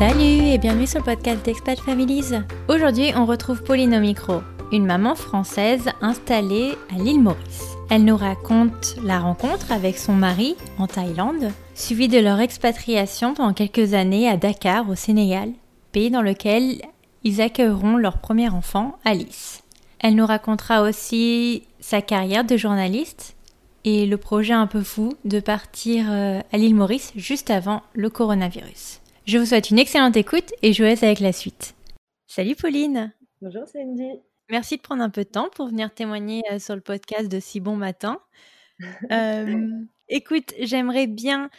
Salut et bienvenue sur le podcast d'Expat Families. Aujourd'hui, on retrouve Pauline au micro, une maman française installée à l'île Maurice. Elle nous raconte la rencontre avec son mari en Thaïlande, suivie de leur expatriation pendant quelques années à Dakar au Sénégal, pays dans lequel ils accueilleront leur premier enfant, Alice. Elle nous racontera aussi sa carrière de journaliste et le projet un peu fou de partir euh, à l'île Maurice juste avant le coronavirus. Je vous souhaite une excellente écoute et je vous laisse avec la suite. Salut Pauline Bonjour Sandy Merci de prendre un peu de temps pour venir témoigner euh, sur le podcast de Si Bon Matin. Euh, écoute, j'aimerais bien,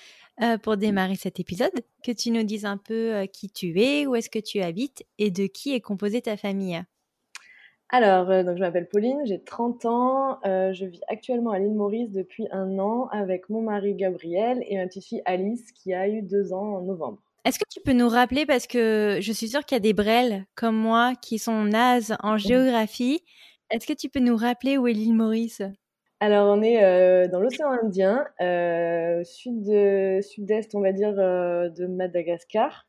pour démarrer cet épisode, que tu nous dises un peu qui tu es, où est-ce que tu habites et de qui est composée ta famille. Alors, donc je m'appelle Pauline, j'ai 30 ans, je vis actuellement à l'île Maurice depuis un an avec mon mari Gabriel et ma petite fille Alice qui a eu deux ans en novembre. Est-ce que tu peux nous rappeler, parce que je suis sûre qu'il y a des brels comme moi qui sont nazes en géographie, est-ce que tu peux nous rappeler où est l'île Maurice? Alors, on est euh, dans l'océan Indien, euh, sud sud-est, on va dire, euh, de Madagascar.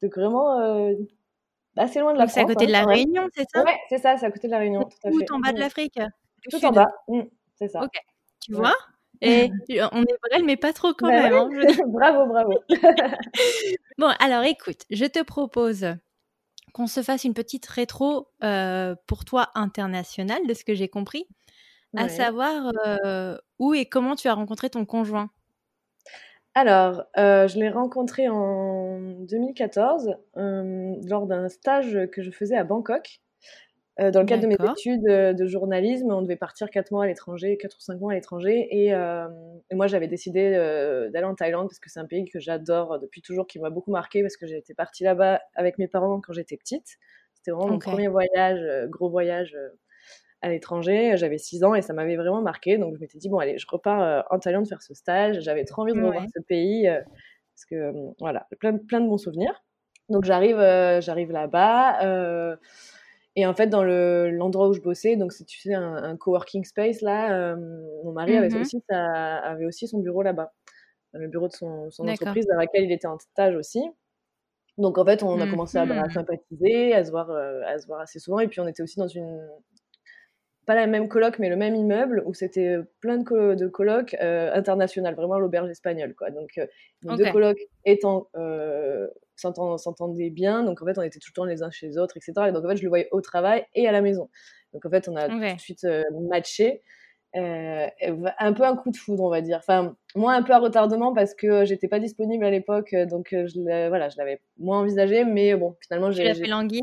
Donc, vraiment assez loin de la France. C'est à côté de la hein, Réunion, c'est ça? Oui, c'est ça, c'est à côté de la Réunion. Tout, tout en bas de l'Afrique? Tout en bas, mmh, c'est ça. Ok, tu vois? Et on est vrai, mais pas trop quand bah même. Hein, bravo, bravo. bon, alors écoute, je te propose qu'on se fasse une petite rétro euh, pour toi internationale, de ce que j'ai compris, à savoir euh, où et comment tu as rencontré ton conjoint. Alors, euh, je l'ai rencontré en 2014 lors d'un stage que je faisais à Bangkok. Euh, dans le cadre de mes études euh, de journalisme, on devait partir 4 mois à l'étranger, 4 ou 5 mois à l'étranger. Et, euh, et, moi, j'avais décidé d'aller en Thaïlande parce que c'est un pays que j'adore depuis toujours, qui m'a beaucoup marqué parce que j'étais partie là-bas avec mes parents quand j'étais petite. C'était vraiment mon premier voyage, gros voyage à l'étranger. J'avais 6 ans et ça m'avait vraiment marqué. Donc, je m'étais dit, bon, allez, je repars en Thaïlande faire ce stage. J'avais trop envie de revoir ce pays parce que, voilà, plein, plein de bons souvenirs. Donc, j'arrive j'arrive là-bas. Et en fait, dans l'endroit où je bossais, donc c'est tu sais un, un coworking space là, euh, mon mari avait mmh aussi avait aussi son bureau là-bas, le bureau de son, son entreprise dans laquelle il était en stage aussi. Donc en fait, on a commencé à, à, mmh sympathiser, à se voir, euh, à se voir assez souvent. Et puis on était aussi dans une pas la même coloc, mais le même immeuble où c'était plein de, colo de colocs euh, internationales, vraiment l'auberge espagnole, quoi. Donc, euh, les deux colocs étant euh, s'entendaient bien, donc en fait, on était tout le temps les uns chez les autres, etc. Et donc en fait, je le voyais au travail et à la maison. Donc en fait, on a tout de suite euh, matché. Euh, un peu un coup de foudre, on va dire. Enfin, moi, un peu à retardement parce que j'étais pas disponible à l'époque, donc je voilà, je l'avais moins envisagé, mais bon, finalement, j'ai. fait languir.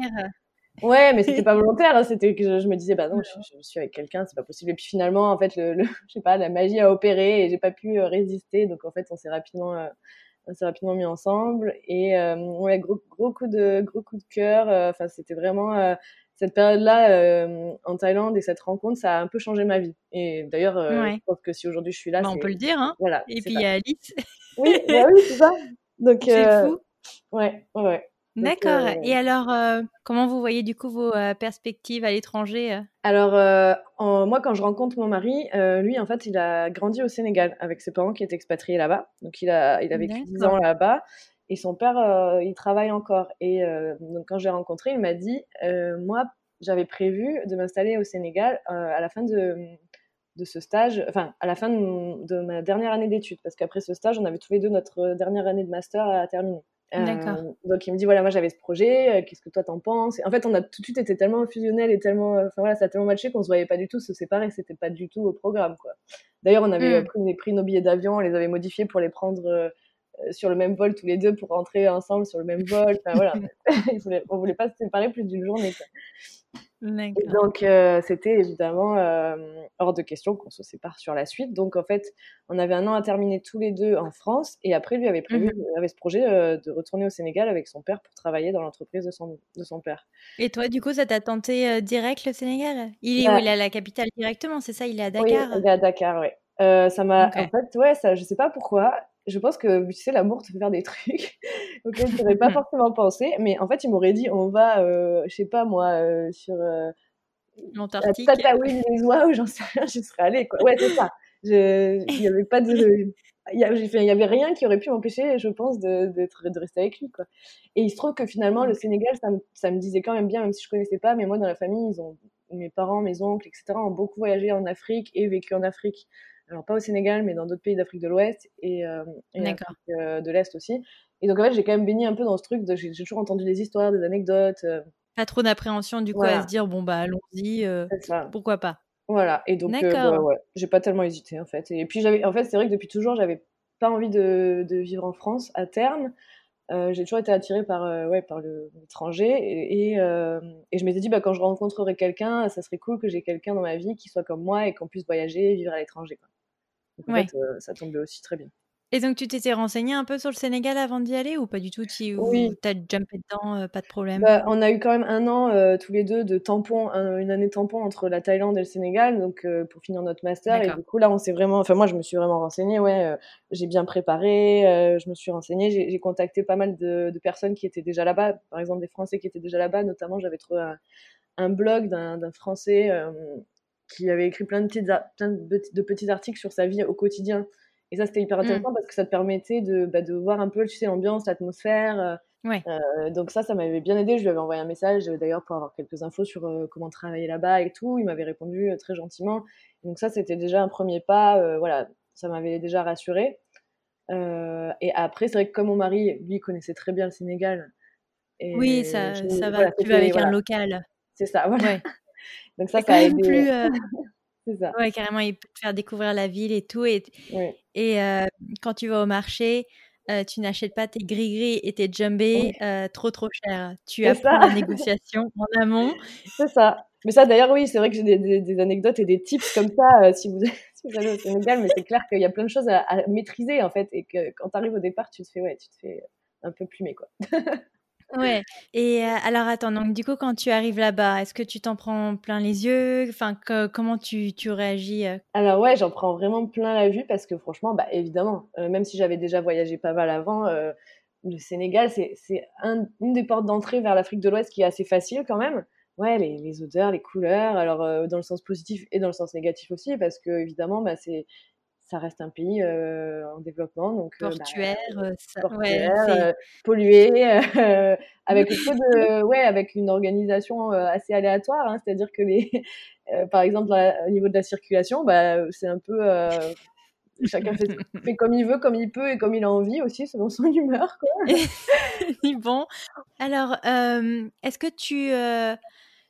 Ouais, mais c'était pas volontaire. Hein, c'était que je, me disais, bah non, je, suis avec quelqu'un, c'est pas possible. Et puis finalement, en fait, le, le, je sais pas, la magie a opéré et j'ai pas pu euh, résister. Donc en fait, on s'est rapidement, euh, on s'est rapidement mis ensemble. Et euh, ouais, gros, gros coup de, gros coup de cœur. Enfin, c'était vraiment cette période-là en Thaïlande et cette rencontre, ça a un peu changé ma vie. Et d'ailleurs, je pense que si aujourd'hui je suis là, bah, on peut le dire. Hein voilà. Et puis il y a Alice. Oui, bah oui, c'est ça. Donc c'est fou. Ouais, ouais, ouais. D'accord. Et alors, euh, comment vous voyez du coup vos euh, perspectives à l'étranger euh? Alors, moi, quand je rencontre mon mari, lui, en fait, il a grandi au Sénégal avec ses parents qui étaient expatriés là-bas. Donc, il a, il a vécu 10 ans là-bas. Et son père, il travaille encore. Et donc, quand j'ai rencontré, il m'a dit, moi, j'avais prévu de m'installer au Sénégal à la fin de, de ce stage, enfin, à la fin de, de ma dernière année d'études. Parce qu'après ce stage, on avait tous les deux notre dernière année de master à terminer. Euh, donc il me dit voilà moi j'avais ce projet, euh, qu'est-ce que toi t'en penses? En fait on a tout de suite été tellement fusionnel et tellement, euh, enfin voilà ça a tellement matché qu'on se voyait pas du tout se séparer, c'était pas du tout au programme quoi. D'ailleurs on avait hmm. pris, nos billets d'avion, on les avait modifiés pour les prendre sur le même vol tous les deux pour rentrer ensemble sur le même vol. Enfin voilà, on voulait pas se séparer plus d'une journée. Quoi donc, euh, c'était évidemment euh, hors de question qu'on se sépare sur la suite. Donc, en fait, on avait un an à terminer tous les deux en France. Et après, lui avait prévu, mmh avait ce projet euh, de retourner au Sénégal avec son père pour travailler dans l'entreprise de son, de son père. Et toi, du coup, ça t'a tenté direct le Sénégal? Il est, où? Bah il est à la capitale directement, c'est ça? Il est à Dakar? Oui, il est à Dakar, oui. ça m'a, en fait, ouais, ça, je sais pas pourquoi je pense que, tu sais, l'amour te fait faire des trucs auxquels je n'aurais pas forcément pensé. Mais en fait, il m'aurait dit, on va, euh, je sais pas moi, euh, sur euh, l'Antarctique. Tataouine les oies ou j'en sais rien, je serais allée, quoi. Ouais, c'est ça. Il n'y avait pas de... il y, avait rien qui aurait pu m'empêcher, je pense, de, de, rester avec lui. Quoi. Et il se trouve que finalement, le Sénégal, ça me, ça me, disait quand même bien, même si je connaissais pas, mais moi, dans la famille, ils ont, mes parents, mes oncles, etc., ont beaucoup voyagé en Afrique et vécu en Afrique. Alors, pas au Sénégal, mais dans d'autres pays d'Afrique de l'Ouest et, euh, euh de l'Est aussi. Et donc, en fait, j'ai quand même baigné un peu dans ce truc. De, j'ai, toujours entendu des histoires, des anecdotes. Euh. Pas trop d'appréhension, du coup, à se dire, bon, bah, allons-y, euh, pourquoi pas. Voilà, et donc, bah, ouais, j'ai pas tellement hésité, en fait. Et puis, j'avais, en fait, c'est vrai que depuis toujours, j'avais pas envie de, de vivre en France à terme. Euh, j'ai toujours été attirée par, euh, ouais, par l'étranger et, et, euh, et, je m'étais dit bah, quand je rencontrerai quelqu'un, ça serait cool que j'ai quelqu'un dans ma vie qui soit comme moi et qu'on puisse voyager et vivre à l'étranger. Donc en fait, ça tombait aussi très bien. Et donc, tu t'étais renseigné un peu sur le Sénégal avant d'y aller ou pas du tout? Tu, Oui. As jumpé dedans, euh, pas de problème? Bah, On a eu quand même un an euh, tous les deux de tampon, une année tampon entre la Thaïlande et le Sénégal, donc euh, pour finir notre master. Et du coup, là, on s'est vraiment. Enfin, moi, je me suis vraiment renseignée, ouais. j'ai bien préparé, je me suis renseignée, j'ai contacté pas mal de, de, personnes qui étaient déjà là-bas, par exemple des Français qui étaient déjà là-bas, notamment, j'avais trouvé un, un blog d'un Français qui avait écrit plein de, petites, plein de petits articles sur sa vie au quotidien. Et ça, c'était hyper mmh. intéressant parce que ça te permettait de, bah, de voir un peu, tu sais, l'ambiance, l'atmosphère. Euh, ouais. Euh, donc ça, ça m'avait bien aidé. Je lui avais envoyé un message d'ailleurs pour avoir quelques infos sur euh, comment travailler là-bas et tout. Il m'avait répondu très gentiment. Donc ça, c'était déjà un premier pas. voilà, ça m'avait déjà rassuré. et après, c'est vrai que comme mon mari, lui, connaissait très bien le Sénégal. Et oui, ça, ça va. tu vas avec un local. C'est ça, voilà. Ouais. donc ça, ça a aidé. Plus, ça. Ouais, carrément, il peut te faire découvrir la ville et tout. Et, et euh, quand tu vas au marché, euh, tu n'achètes pas tes gris-gris et tes jumbés euh, trop trop cher. Tu apprends la négociation en amont. C'est ça. Mais ça, d'ailleurs, oui, c'est vrai que j'ai des, anecdotes et des tips comme ça si, vous, si, vous, allez au Sénégal, mais c'est clair qu'il y a plein de choses à, à, maîtriser en fait, et que quand tu arrives au départ, tu te fais, ouais, tu te fais un peu plumer quoi. Ouais. Et alors attends, donc du coup quand tu arrives là-bas, est-ce que tu t'en prends plein les yeux? Enfin, comment tu, tu réagis? Alors ouais, j'en prends vraiment plein la vue parce que franchement, bah évidemment, même si j'avais déjà voyagé pas mal avant, le Sénégal c'est c'est une des portes d'entrée vers l'Afrique de l'Ouest qui est assez facile quand même. Ouais, les, les odeurs, les couleurs, alors dans le sens positif et dans le sens négatif aussi, parce que évidemment, bah, c'est ça reste un pays en développement, donc portuaire, pollué, avec peu de, ouais, avec une organisation assez aléatoire. Hein, C'est-à-dire que les, par exemple, au niveau de la circulation, bah, c'est un peu chacun fait, fait, comme il veut, comme il peut et comme il a envie aussi, selon son humeur. Quoi. bon, alors, est-ce que tu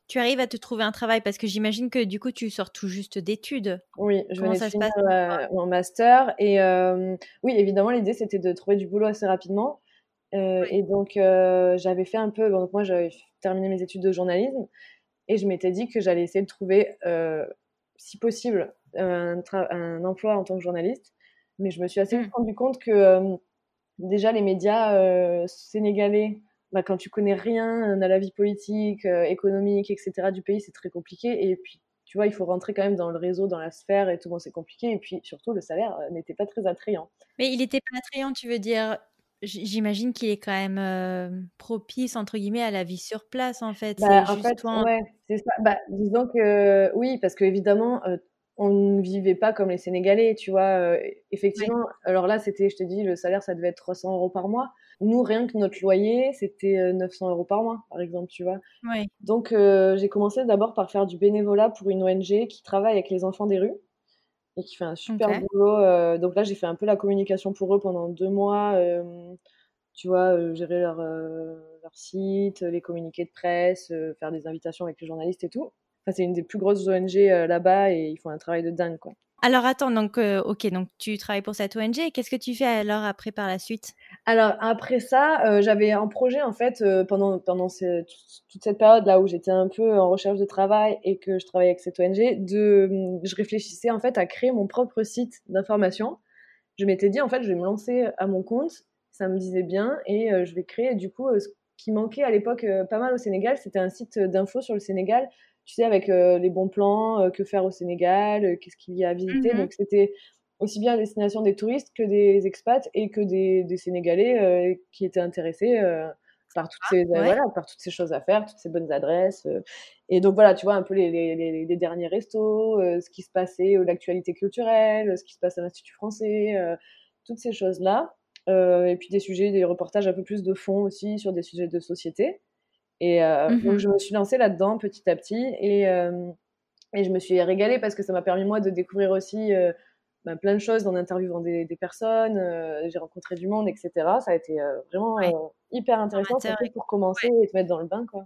tu arrives à te trouver un travail? Parce que j'imagine que du coup tu sors tout juste d'études. Oui, je venais de finir euh, mon master et euh, oui, évidemment l'idée c'était de trouver du boulot assez rapidement. Euh, et donc j'avais fait un peu, donc moi j'avais terminé mes études de journalisme et je m'étais dit que j'allais essayer de trouver, si possible, un, un, emploi en tant que journaliste, mais je me suis assez mmh. rendu compte que déjà les médias sénégalais bah, quand tu connais rien à la vie politique, euh, économique, etc. du pays, c'est très compliqué. Et puis, tu vois, il faut rentrer quand même dans le réseau, dans la sphère et tout, bon, c'est compliqué. Et puis, surtout, le salaire euh, n'était pas très attrayant. Mais il n'était pas attrayant, tu veux dire J'imagine qu'il est quand même euh, propice, entre guillemets, à la vie sur place, en fait. Bah, en fait, ouais, c'est ça. Bah, disons que oui, parce qu'évidemment, on ne vivait pas comme les Sénégalais, tu vois. effectivement, alors là, c'était, je te dis, le salaire, ça devait être 300 euros par mois. Nous, rien que notre loyer, c'était 900 euh, euros par mois, par exemple, tu vois. Donc, euh, j'ai commencé d'abord par faire du bénévolat pour une ONG qui travaille avec les enfants des rues et qui fait un super boulot. Euh, donc là, j'ai fait un peu la communication pour eux pendant deux mois. tu vois, gérer leur, leur site, les communiqués de presse, faire des invitations avec les journalistes et tout. Enfin, c'est une des plus grosses ONG là-bas et ils font un travail de dingue, quoi. Alors attends, donc euh, ok, donc tu travailles pour cette ONG. Qu'est-ce que tu fais alors après par la suite? Alors après ça, euh, j'avais un projet en fait euh, pendant pendant toute cette période là où j'étais un peu en recherche de travail et que je travaillais avec cette ONG. De, je réfléchissais en fait à créer mon propre site d'information. Je m'étais dit en fait, je vais me lancer à mon compte. Ça me disait bien et je vais créer du coup ce qui manquait à l'époque pas mal au Sénégal, c'était un site d'info sur le Sénégal tu sais, avec euh, les bons plans, euh, que faire au Sénégal, euh, qu'est-ce qu'il y a à visiter. Mmh Donc, c'était aussi bien à destination des touristes que des expats et que des, des Sénégalais qui étaient intéressés par toutes ces voilà par toutes ces choses à faire toutes ces bonnes adresses et donc voilà tu vois un peu les, les, les derniers restos ce qui se passait l'actualité culturelle ce qui se passe à l'institut français toutes ces choses-là. et puis des sujets, des reportages un peu plus de fond aussi sur des sujets de société. Et donc, mmh je me suis lancée là-dedans petit à petit. Et, et je me suis régalée parce que ça m'a permis, moi, de découvrir aussi bah, plein de choses en interviewant des, des personnes. j'ai rencontré du monde, etc. Ça a été vraiment hyper intéressant, pour commencer et te mettre dans le bain, quoi.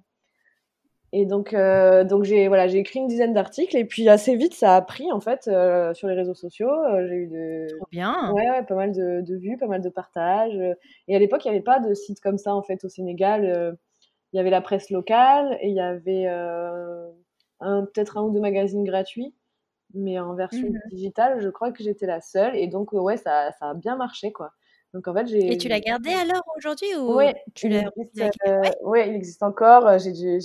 Et donc, donc j'ai voilà, j'ai écrit une dizaine d'articles et puis assez vite ça a pris en fait sur les réseaux sociaux. j'ai eu de Trop bien. Ouais, ouais, pas mal de, de, vues, pas mal de partages. Et à l'époque, il n'y avait pas de site comme ça en fait au Sénégal il y avait la presse locale et il y avait euh, peut-être un ou deux magazines gratuits, mais en version mmh digitale, je crois que j'étais la seule. Et donc, ouais, ça, ça a bien marché, quoi. Donc, en fait, j'ai... Et tu l'as gardé alors aujourd'hui ou Oui, tu il, existe, euh, ouais, il existe encore. J'ai,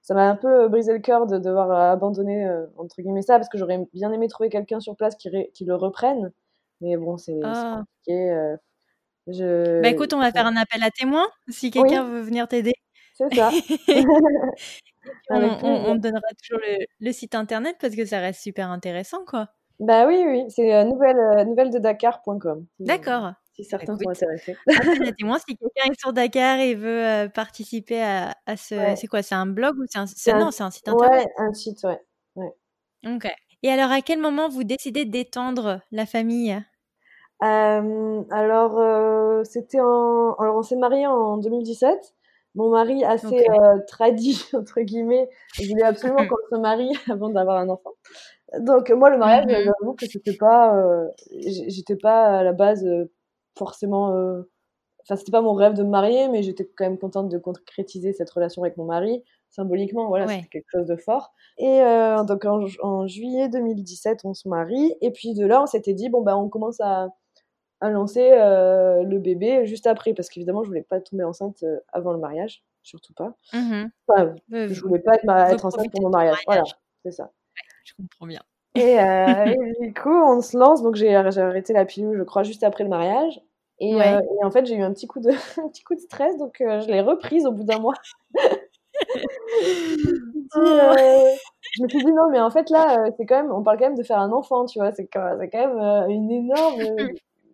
ça m'a un peu brisé le cœur de devoir abandonner, euh, entre guillemets, ça, parce que j'aurais bien aimé trouver quelqu'un sur place qui, qui le reprenne. Mais bon, c'est oh. compliqué. je... Bah écoute, on va faire un appel à témoins si quelqu'un veut venir t'aider. C'est ça. on, donnera toujours le, site internet parce que ça reste super intéressant, quoi. Bah oui, oui, c'est euh, nouvelle, euh, nouvelle de Dakar.com. D'accord. Si certains sont intéressés. moi si quelqu'un est sur Dakar et veut euh, participer à, ce. C'est quoi C'est un blog ou c'est un... Non, c'est un site internet? Ouais, un site, ouais. ouais. Ok. Et alors, à quel moment vous décidez d'étendre la famille? Alors, c'était en. Alors, on s'est mariés en 2017. Mon mari, assez euh, tradit, entre guillemets, je voulais absolument qu'on se marie avant d'avoir un enfant. Donc, moi, le mariage, mm-hmm. j'avoue que c'était pas. Euh, j'étais pas à la base euh, forcément. Enfin, c'était pas mon rêve de me marier, mais j'étais quand même contente de concrétiser cette relation avec mon mari. Symboliquement, voilà, c'était quelque chose de fort. Et donc, en, en, juillet 2017, on se marie. Et puis de là, on s'était dit, bon, ben, on commence à à lancer euh, le bébé juste après, parce qu'évidemment, je voulais pas tomber enceinte euh, avant le mariage, surtout pas. Mmh enfin, je voulais pas être, enceinte pour mon mariage. Voilà, c'est ça. je comprends bien. Et, euh, du coup, on se lance. Donc, j'ai arrêté la pilule, je crois, juste après le mariage. Et, et en fait, j'ai eu un petit coup de, un petit coup de stress, donc je l'ai reprise au bout d'un mois. Oh. je me suis dit non mais en fait là c'est quand même on parle quand même de faire un enfant tu vois c'est quand même une énorme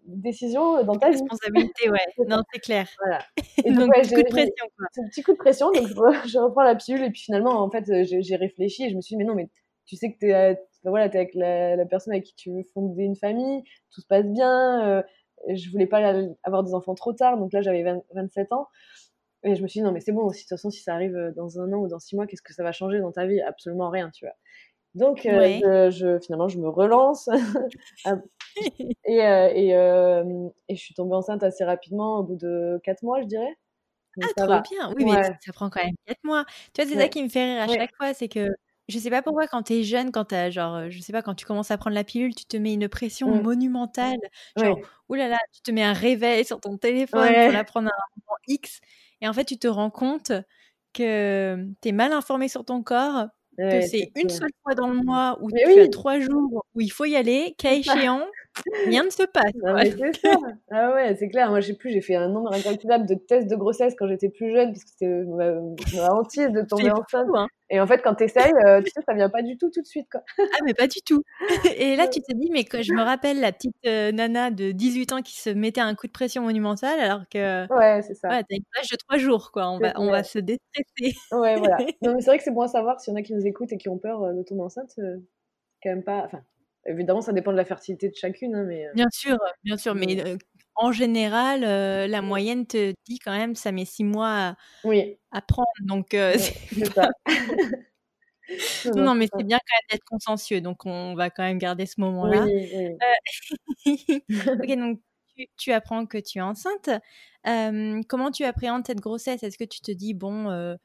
décision dans ta vie. Responsabilité, ouais. non, c'est clair. Voilà. Et donc, un coup de pression, quoi. Un petit coup de pression, donc je, reprends la pilule et puis finalement, en fait, j'ai réfléchi et je me suis dit, mais non, mais tu sais que tu es, voilà, es avec la, personne avec qui tu veux fonder une famille, tout se passe bien. Euh, je voulais pas avoir des enfants trop tard, donc là, j'avais 27 ans. Et je me suis dit, non, mais c'est bon, de toute façon, si ça arrive dans un an ou dans six mois, qu'est-ce que ça va changer dans ta vie? Absolument rien, tu vois. Donc, euh, je, finalement, je me relance. et, euh, et, euh, et, je suis tombée enceinte assez rapidement, au bout de 4 mois, je dirais. ah, trop bien. Oui, mais ça prend quand même 4 mois. Tu vois, c'est ça qui me fait rire à chaque fois, c'est que je sais pas pourquoi quand tu es jeune, quand as, genre, je sais pas, quand tu commences à prendre la pilule, tu te mets une pression mmh. monumentale. Genre, oulala, tu te mets un réveil sur ton téléphone pour la prendre à un moment X. Et en fait, tu te rends compte que tu es mal informé sur ton corps que c'est une seule fois dans le mois où tu as trois jours où il faut y aller, cas échéant, rien ne se passe. c'est Ah ouais, c'est clair. Moi, je sais plus, j'ai fait un nombre incalculable de tests de grossesse quand j'étais plus jeune, parce que c'était ma, ma de tomber enceinte. Hein. Et en fait, quand tu essayes, euh, tu sais, ça vient pas du tout tout de suite. Quoi. ah, mais pas du tout. Et là, tu te dis, mais je me rappelle la petite euh, nana de 18 ans qui se mettait un coup de pression monumental, alors que. Ouais, c'est ça. Ouais, t'as une page de trois jours, quoi. On, va, on va se déstresser. ouais, voilà. Non, mais c'est vrai que c'est bon à savoir s'il y en a qui nous écoutent et qui ont peur euh, de tomber enceinte. quand même pas. Enfin, évidemment, ça dépend de la fertilité de chacune, hein, mais. Bien sûr, bien sûr, mais en général, la moyenne te dit quand même ça met six mois à, oui. à prendre. Donc, non, mais c'est bien quand même d'être consciencieux. Donc, on va quand même garder ce moment-là. Oui, ok, donc tu, apprends que tu es enceinte. comment tu appréhendes cette grossesse? Est-ce que tu te dis, bon,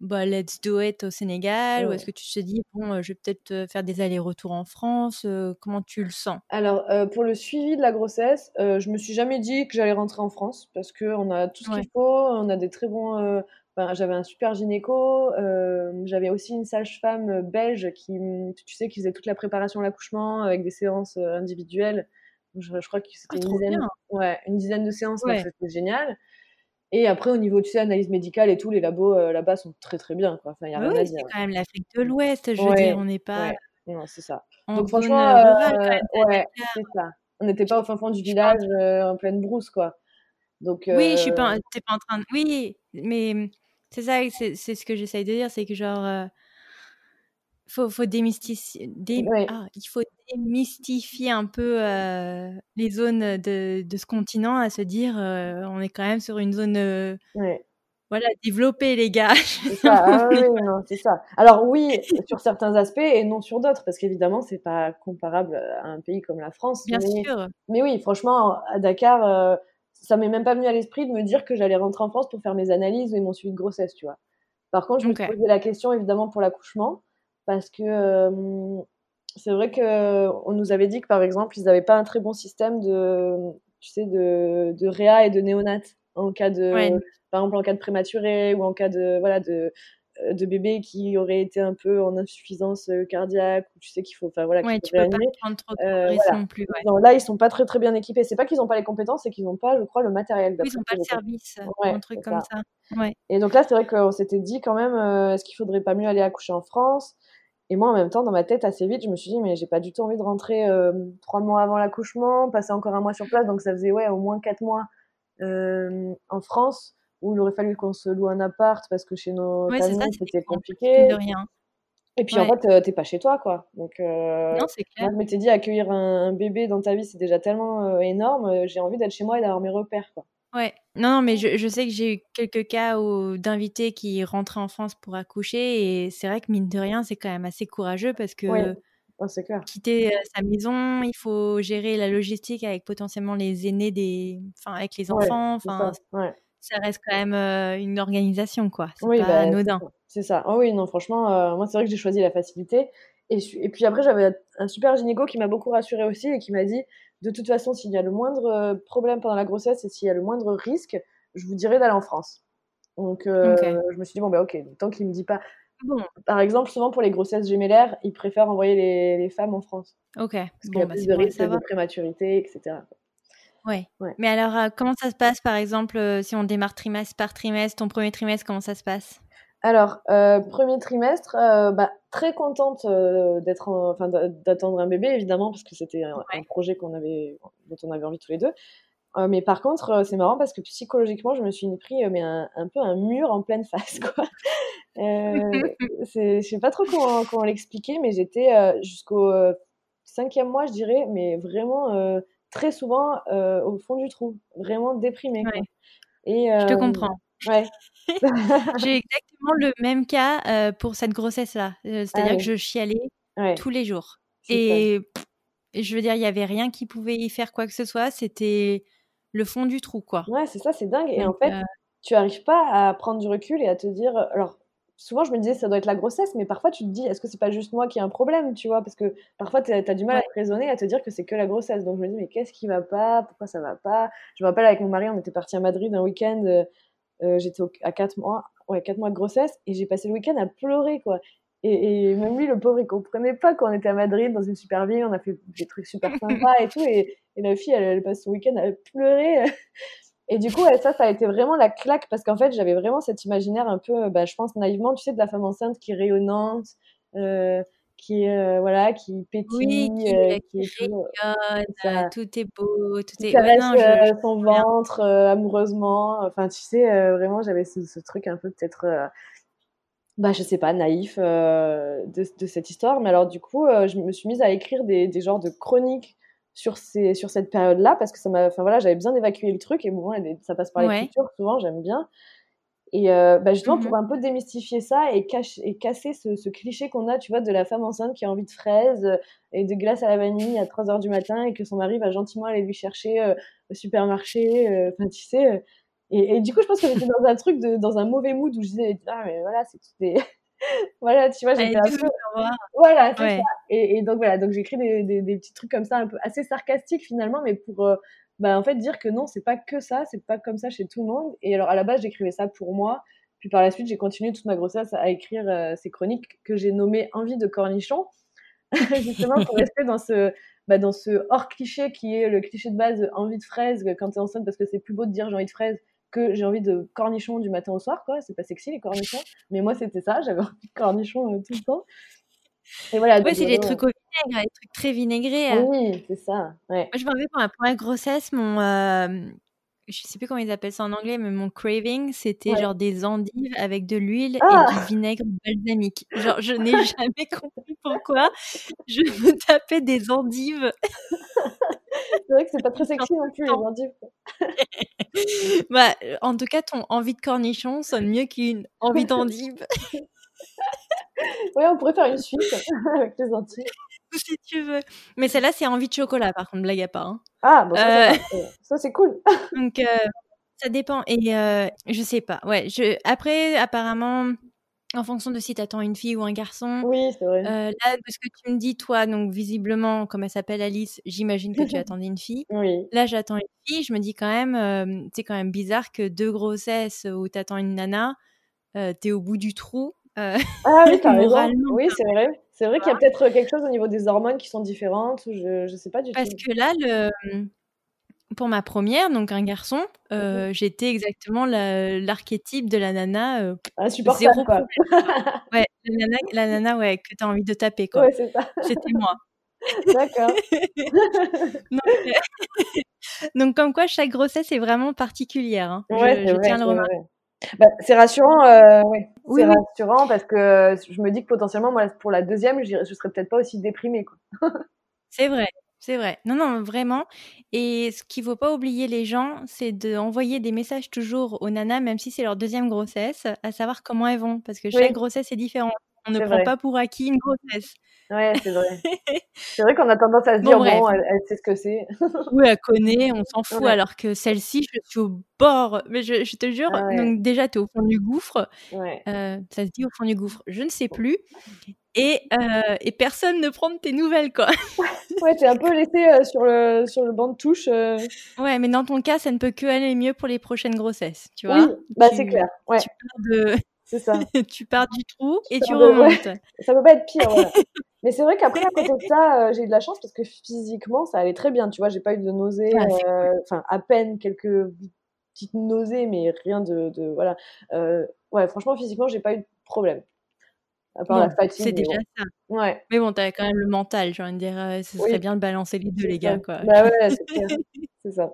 bah, let's do it au Sénégal Ou est-ce que tu te dis, bon, je vais peut-être faire des allers-retours en France Comment tu le sens? Alors, pour le suivi de la grossesse, je me suis jamais dit que j'allais rentrer en France parce qu'on a tout ce qu'il faut, on a des très bons. j'avais un super gynéco, j'avais aussi une sage-femme belge qui, tu sais, qui faisait toute la préparation à l'accouchement avec des séances individuelles. Je, crois que c'était ah, une, dizaine, ouais, une dizaine de séances, c'était génial. Et après, au niveau, tu sais, analyse médicale et tout, les labos euh, là-bas sont très très bien. Quoi. Enfin, y a oui, c'est quand même l'Afrique de l'Ouest, je veux dire, on n'est pas. Non, c'est ça. Donc franchement, euh, ouais, c'est ça. On n'était pas au fin fond du village, en pleine brousse, quoi. Donc, Oui, je suis pas, t'es pas en train de. Oui, mais c'est ça, c'est ce que j'essaye de dire, c'est que genre faut, faut démystifier, ah, il faut démystifier un peu euh, les zones de, de, ce continent, à se dire, euh, on est quand même sur une zone, euh, voilà, développée, les gars. C'est ça. Ah oui, non, c'est ça. Alors oui, sur certains aspects et non sur d'autres, parce qu'évidemment, c'est pas comparable à un pays comme la France. Bien sûr. Mais oui, franchement, à Dakar, ça m'est même pas venu à l'esprit de me dire que j'allais rentrer en France pour faire mes analyses et mon suivi de grossesse, tu vois. Par contre, je me suis posé la question, évidemment, pour l'accouchement parce que c'est vrai qu'on nous avait dit que par exemple ils n'avaient pas un très bon système de tu sais de, de réa et de néonat en cas de par exemple en cas de prématuré ou en cas de voilà de euh, de bébé qui aurait été un peu en insuffisance cardiaque ou tu sais qu'il faut enfin voilà ouais, tu peux pas prendre trop de euh, non plus là ils sont pas très très bien équipés. C'est pas qu'ils ont pas les compétences c'est qu'ils n'ont pas je crois le matériel oui, ils n'ont pas le service un truc comme ça, Ouais. et donc là c'est vrai qu'on s'était dit quand même est-ce qu'il faudrait pas mieux aller accoucher en France? Et moi, en même temps, dans ma tête, assez vite, je me suis dit, mais j'ai pas du tout envie de rentrer euh, trois mois avant l'accouchement, passer encore un mois sur place. Donc, ça faisait, ouais, au moins quatre mois euh, en France, où il aurait fallu qu'on se loue un appart parce que chez nos ouais, c'était compliqué. De rien. Et puis, en fait, euh, t'es pas chez toi, quoi. Donc, non, c'est clair. Moi, je m'étais dit, accueillir un, un, bébé dans ta vie, c'est déjà tellement énorme. J'ai envie d'être chez moi et d'avoir mes repères, quoi. Ouais, non, mais je, je sais que j'ai eu quelques cas d'invités qui rentraient en France pour accoucher et c'est vrai que mine de rien, c'est quand même assez courageux parce que quitter sa maison, il faut gérer la logistique avec potentiellement les aînés des, enfin avec les enfants, enfin ça. reste quand même une organisation quoi. C'est pas bah, anodin. C'est ça. Oh oui, non, franchement, moi c'est vrai que j'ai choisi la facilité et, et puis après j'avais un super gynéco qui m'a beaucoup rassurée aussi et qui m'a dit de toute façon, s'il y a le moindre euh, problème pendant la grossesse et s'il y a le moindre risque, je vous dirais d'aller en France. Donc, euh, je me suis dit, bon, ben ok, tant qu'il me dit pas. Bon? Par exemple, souvent pour les grossesses gémellaires, ils préfèrent envoyer les, femmes en France. Ok. Parce qu'il y a bah, plus de risques de prématurité, etc. Ouais. ouais. Mais alors, euh, comment ça se passe, par exemple, si on démarre trimestre par trimestre, ton premier trimestre, comment ça se passe? Alors, premier trimestre, bah, très contente euh, d'être, enfin, d'attendre un bébé évidemment parce que c'était un, projet qu'on avait, dont on avait envie tous les deux. mais par contre, c'est marrant parce que psychologiquement, je me suis pris mais un, un, peu un mur en pleine face, quoi. c'est, je sais pas trop comment, comment l'expliquer, mais j'étais jusqu'au cinquième mois, je dirais, mais vraiment très souvent au fond du trou, vraiment déprimée. Quoi. Et, je te comprends. Ouais. J'ai exactement le même cas euh, pour cette grossesse-là. Euh, c'est-à-dire que je chialais tous les jours. Et je veux dire, il n'y avait rien qui pouvait y faire quoi que ce soit. C'était le fond du trou, quoi. Ouais, c'est ça, c'est dingue. et en fait, euh tu n'arrives pas à prendre du recul et à te dire. Alors, souvent, je me disais, ça doit être la grossesse, mais parfois, tu te dis, est-ce que c'est pas juste moi qui ai un problème, tu vois? Parce que parfois, tu as, du mal à te raisonner, à te dire que c'est que la grossesse. Donc, je me dis, mais qu'est-ce qui va pas? Pourquoi ça va pas? Je me rappelle, avec mon mari, on était parti à Madrid un week-end euh, j'étais à 4 mois, ouais, 4 mois de grossesse et j'ai passé le week-end à pleurer, quoi. Et, et, même lui, le pauvre, il comprenait pas qu'on était à Madrid, dans une super ville, on a fait des trucs super sympas et tout. Et, et la fille, elle, elle, passe son week-end à pleurer. Et du coup, ça, ça a été vraiment la claque parce qu'en fait, j'avais vraiment cet imaginaire un peu, bah, je pense naïvement, tu sais, de la femme enceinte qui est rayonnante, euh, qui euh, voilà qui pétille qui, euh, qui, est tout est beau tout est ouais, je, son ventre euh, amoureusement. Enfin tu sais vraiment j'avais ce, ce, truc un peu peut-être bah je sais pas naïf de, de, cette histoire. Mais alors du coup je me suis mise à écrire des, des genres de chroniques sur ces sur cette période là parce que ça m'a enfin voilà j'avais besoin d'évacuer le truc et bon ça passe par l'écriture souvent j'aime bien et euh, bah justement, pour mmh un peu démystifier ça et, et casser ce, ce cliché qu'on a, tu vois, de la femme enceinte qui a envie de fraises euh, et de glace à la vanille à 3 heures du matin et que son mari va gentiment aller lui chercher euh, au supermarché. Euh, enfin, tu sais. Et, et, du coup, je pense que j'étais dans un truc, de, dans un mauvais mood où je disais, ah, mais voilà, c'est tout des. voilà, tu vois, j'étais un peu. Voilà, c'est ça. Et, et, donc, voilà, donc j'écris des, des, des, petits trucs comme ça, un peu assez sarcastiques finalement, mais pour bah, en fait dire que non c'est pas que ça c'est pas comme ça chez tout le monde et alors à la base j'écrivais ça pour moi puis par la suite j'ai continué toute ma grossesse à écrire euh, ces chroniques que j'ai nommées envie de cornichon justement pour rester dans ce bah, dans ce hors cliché qui est le cliché de base envie de fraise quand t'es enceinte parce que c'est plus beau de dire j'ai envie de fraise que j'ai envie de cornichon du matin au soir quoi c'est pas sexy les cornichons mais moi c'était ça j'avais envie de cornichon euh, tout le temps et voilà. C'est des trucs au vinaigre, les trucs très vinaigrés. Euh. Oui, c'est ça. Ouais. Moi, je me rappelle pour ma première grossesse, mon. Euh, je sais plus comment ils appellent ça en anglais, mais mon craving, c'était genre des endives avec de l'huile et ah! du vinaigre balsamique. Genre, je n'ai jamais compris pourquoi je me tapais des endives. c'est vrai que c'est pas très sexy non plus, les endives. bah, en tout cas, ton envie de cornichon sonne mieux qu'une envie d'endive. Oui, on pourrait faire une suite avec les endives. Si tu veux. Mais celle-là, c'est envie de chocolat, par contre, blague à part. Hein. Ah, bon, ça, ça c'est cool. Donc, euh, ça dépend. Et euh, je sais pas. Ouais, je... Après, apparemment, en fonction de si tu attends une fille ou un garçon. Oui, c'est vrai. Euh, là, de ce que tu me dis, toi, donc visiblement, comme elle s'appelle Alice, j'imagine que tu attendais une fille. Oui. Là, j'attends une fille. Je me dis quand même, c'est quand même bizarre que deux grossesses où tu attends une nana, tu es au bout du trou. Ah oui, t'as raison. Oui, c'est vrai. C'est vrai qu'il y a peut-être quelque chose au niveau des hormones qui sont différentes. je ne sais pas du tout. Parce que là, le pour ma première, donc un garçon, euh, j'étais exactement l'archétype de la nana. Euh, Insupportable, quoi. ouais, la nana, la nana ouais, que tu as envie de taper, quoi. Ouais, c'est ça. C'était moi. D'accord. donc, comme quoi, chaque grossesse est vraiment particulière. Hein. Ouais, je, je tiens le bah, c'est rassurant, euh, ouais. c'est rassurant parce que je me dis que potentiellement, moi, pour la deuxième, je, je serais peut-être pas aussi déprimée. Quoi. c'est vrai, c'est vrai. Non, non, vraiment. Et ce qu'il faut pas oublier les gens, c'est d'envoyer des messages toujours aux nanas, même si c'est leur deuxième grossesse, à savoir comment elles vont, parce que chaque grossesse est différente. On ne prend pas pour acquis une grossesse. Ouais, c'est vrai. c'est vrai qu'on a tendance à se dire, bon, elle, sait ce que c'est. oui, elle connaît, on s'en fout, alors que celle-ci, je suis au bord. Mais je, je te jure, ah donc déjà, tu es au fond du gouffre. Euh, ça se dit au fond du gouffre, je ne sais plus. Et, euh, et personne ne prend de tes nouvelles, quoi. ouais, t'es un peu laissé euh, sur, le, sur le banc de touche. Ouais, mais dans ton cas, ça ne peut que aller mieux pour les prochaines grossesses, tu vois. Oui, bah c'est clair. Ouais. Tu de... C'est ça. tu pars du trou et tu remontes. Ça peut pas être pire. Voilà. Mais c'est vrai qu'après, à côté de ça, euh, j'ai eu de la chance parce que physiquement, ça allait très bien. Tu vois, j'ai pas eu de nausées, ah, euh, enfin, à peine quelques petites nausées, mais rien de. de voilà. Euh, ouais, franchement, physiquement, j'ai pas eu de problème. À part la fatigue. C'est déjà ça. Ouais. Mais bon, t'avais quand même le mental, j'ai envie de dire. Ce serait bien de balancer les deux, les gars, quoi. Bah ouais, c'est ça.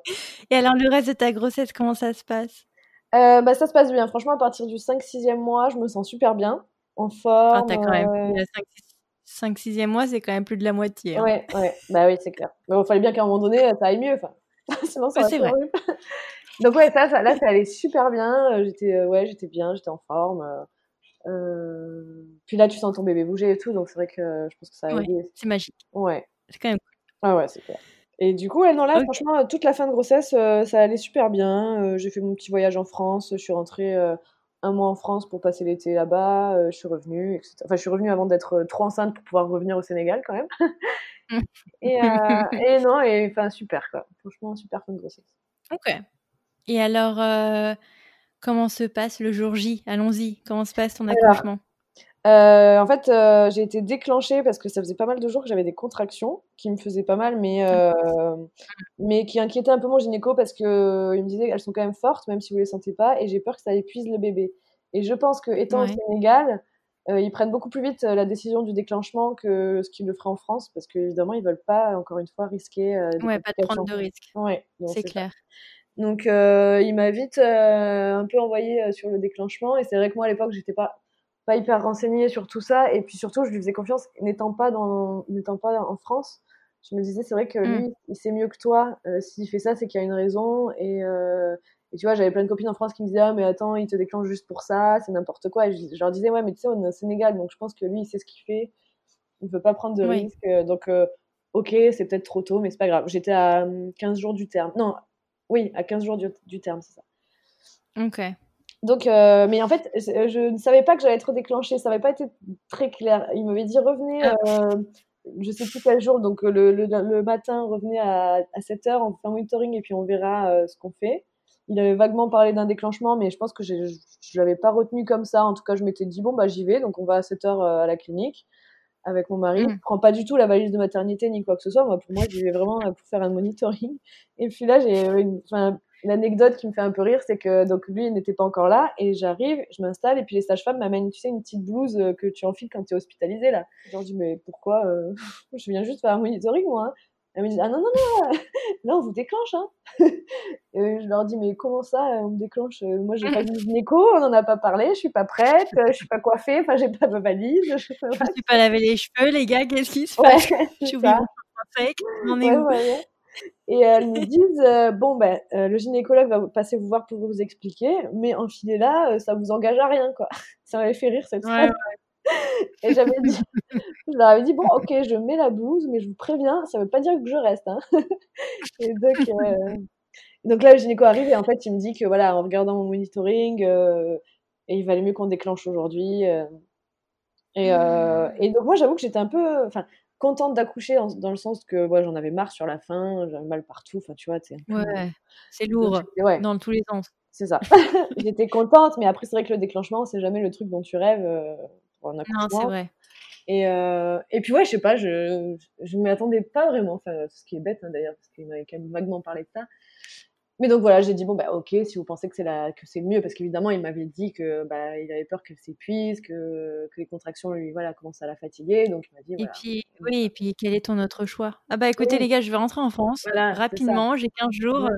Et alors, le reste de ta grossesse, comment ça se passe? Bah, Ça se passe bien. Franchement, à partir du 5-6e mois, je me sens super bien, en forme. Ah, t'as quand même 5 6 mois, c'est quand même plus de la moitié. Hein. Ouais, ouais, bah oui, c'est clair. Mais il fallait bien qu'à un moment donné, ça aille mieux. Enfin, sinon, ça c'est vrai. Donc ouais, ça, ça, là, ça allait super bien. Euh, j'étais, euh, ouais, j'étais bien, j'étais en forme. Euh... Puis là, tu sens ton bébé bouger et tout, donc c'est vrai que je pense que ça a aidé. C'est magique. Ouais. C'est quand même cool. Ah ouais, c'est clair. Et du coup, ouais, non, là, franchement, toute la fin de grossesse, euh, ça allait super bien. j'ai fait mon petit voyage en France. Je suis rentrée un mois en France pour passer l'été là-bas, euh, je suis revenue, etc. Enfin, je suis revenue avant d'être euh, trop enceinte pour pouvoir revenir au Sénégal quand même. et, euh, et, non, et enfin, super quoi. Franchement, super fin de grossesse. Ok. Et alors, comment se passe le jour J? Allons-y. Comment se passe ton accouchement? Euh, en fait, euh, j'ai été déclenchée parce que ça faisait pas mal de jours que j'avais des contractions qui me faisaient pas mal, mais, euh, mais qui inquiétaient un peu mon gynéco parce qu'il me disait qu'elles sont quand même fortes, même si vous les sentez pas, et j'ai peur que ça épuise le bébé. Et je pense que étant au Sénégal, ils prennent beaucoup plus vite la décision du déclenchement que ce qu'ils le feraient en France, parce qu'évidemment, ils veulent pas, encore une fois, risquer. ouais, pas de prendre de risques. Ouais, c'est clair. Donc, il m'a vite un peu envoyé sur le déclenchement, et c'est vrai que moi, à l'époque, j'étais pas pas hyper renseigné sur tout ça. Et puis surtout, je lui faisais confiance, n'étant pas, dans, n'étant pas en France. Je me disais, c'est vrai que lui, mm. il sait mieux que toi. Euh, s'il fait ça, c'est qu'il y a une raison. Et, euh, et tu vois, j'avais plein de copines en France qui me disaient, ah, mais attends, il te déclenche juste pour ça, c'est n'importe quoi. Et je, leur disais, ouais, mais tu sais, on est au Sénégal, donc je pense que lui, il sait ce qu'il fait. Il ne veut pas prendre de risques. Donc, euh, ok, c'est peut-être trop tôt, mais c'est pas grave. J'étais à 15 jours du terme. Non, oui, à 15 jours du, du terme, c'est ça. Ok. Donc, euh, mais en fait, je ne savais pas que j'allais être déclenchée. Ça n'avait pas été très clair. Il m'avait dit revenez, ah. euh, je sais plus quel jour, donc le, le, le matin, revenez à, à 7 heures, on fait un monitoring et puis on verra euh, ce qu'on fait. Il avait vaguement parlé d'un déclenchement, mais je pense que je ne l'avais pas retenu comme ça. En tout cas, je m'étais dit bon, bah j'y vais, donc on va à 7 heures euh, à la clinique avec mon mari. Je mm. prends pas du tout la valise de maternité ni quoi que ce soit. Moi, pour moi, j'y vais vraiment pour faire un monitoring. Et puis là, j'ai, enfin, l'anecdote qui me fait un peu rire, c'est que donc lui, il n'était pas encore là, et j'arrive, je m'installe, et puis les sages-femmes m'amènent, tu sais, une petite blouse euh, que tu enfiles quand tu es hospitalisé, là. Je leur dis, mais pourquoi euh, Je viens juste faire un monitoring, moi. Hein. Elle me dit, ah non, non, non, là, on vous déclenche. Hein. et je leur dis, mais comment ça, on me déclenche Moi, j'ai pas vu gynéco, on n'en a pas parlé, je suis pas prête, je suis pas coiffée, enfin, j'ai pas ma valise. Je, je me suis pas lavé les cheveux, les gars, qu'est-ce qui se passe? Je suis on est où? Et elles me disent euh, bon ben euh, le gynécologue va passer vous voir pour vous expliquer, mais enfiler là, euh, ça vous engage à rien quoi. Ça m'avait fait rire cette phrase. Et j'avais dit, je leur avais dit bon ok je mets la blouse, mais je vous préviens, ça veut pas dire que je reste. Hein. et donc, donc là le gynéco arrive et en fait il me dit que voilà en regardant mon monitoring, et il valait mieux qu'on déclenche aujourd'hui. Et, et, donc moi j'avoue que j'étais un peu, enfin contente d'accoucher dans, le sens que ouais, j'en avais marre sur la fin, j'avais mal partout, enfin tu vois. Ouais, c'est lourd dans tous les sens. C'est ça. J'étais contente, mais après c'est vrai que le déclenchement, c'est jamais le truc dont tu rêves euh, pour un accouchement. Non, c'est vrai. Et, euh, et puis ouais, je sais pas, je je m'y attendais pas vraiment, enfin ce qui est bête hein, d'ailleurs, parce qu'il m'avait quand même vaguement parlé de ça. Mais donc voilà, j'ai dit bon bah ok, si vous pensez que c'est la que c'est mieux, parce qu'évidemment il m'avait dit que bah il avait peur qu'elle s'épuise, que, que les contractions lui voilà commencent à la fatiguer, donc il m'a dit. Et puis oui, et puis quel est ton autre choix? Ah bah écoutez les gars, je vais rentrer en France rapidement, j'ai 15 jours.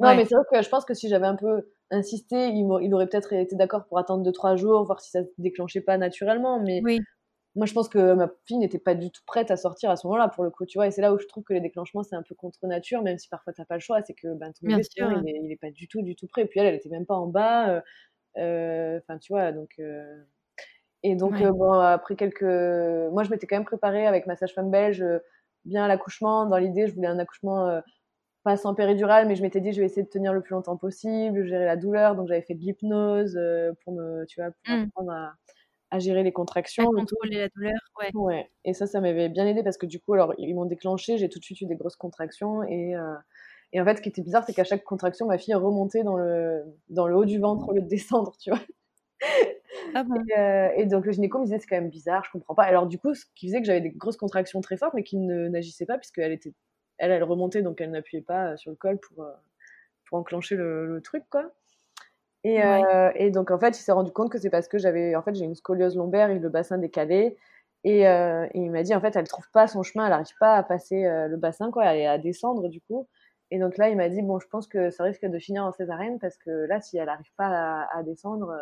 non mais c'est vrai que je pense que si j'avais un peu insisté, il, il aurait peut-être été d'accord pour attendre 2-3 jours, voir si ça se déclenchait pas naturellement, mais oui moi, je pense que ma fille n'était pas du tout prête à sortir à ce moment-là, pour le coup, tu vois. Et c'est là où je trouve que les déclenchements, c'est un peu contre nature, même si parfois tu n'as pas le choix. C'est que ben, ton bébé, il, est, pas du tout, du tout prêt. Et puis elle, elle était même pas en bas. Euh, euh, enfin, tu vois, donc. Euh, et donc, bon, après quelques. Moi, je m'étais quand même préparée avec ma sage-femme belge bien à l'accouchement. Dans l'idée, je voulais un accouchement pas sans péridurale, mais je m'étais dit, je vais essayer de tenir le plus longtemps possible, gérer la douleur. Donc, j'avais fait de l'hypnose pour me, tu vois, pour mmh. apprendre à à gérer les contractions. À contrôler la douleur, ouais. ouais. Et ça, ça m'avait bien aidé parce que du coup, alors, ils m'ont déclenché, j'ai tout de suite eu des grosses contractions. Et, euh, et en fait, ce qui était bizarre, c'est qu'à chaque contraction, ma fille remontait dans le, dans le haut du ventre au lieu de descendre, tu vois. Ah bon? et, euh, et, donc le gynéco me disait c'est quand même bizarre, je comprends pas. Alors du coup, ce qui faisait que j'avais des grosses contractions très fortes, mais qui ne n'agissaient pas puisqu'elle était, elle, elle remontait donc elle n'appuyait pas sur le col pour euh, pour enclencher le, le truc quoi. Et, euh, et, donc, en fait, il s'est rendu compte que c'est parce que j'avais, en fait, j'ai une scoliose lombaire et le bassin décalé. Et, euh, et il m'a dit, en fait, elle trouve pas son chemin, elle n'arrive pas à passer euh, le bassin, quoi, et à descendre, du coup. Et donc là, il m'a dit, bon, je pense que ça risque de finir en césarienne parce que là, si elle n'arrive pas à, à descendre,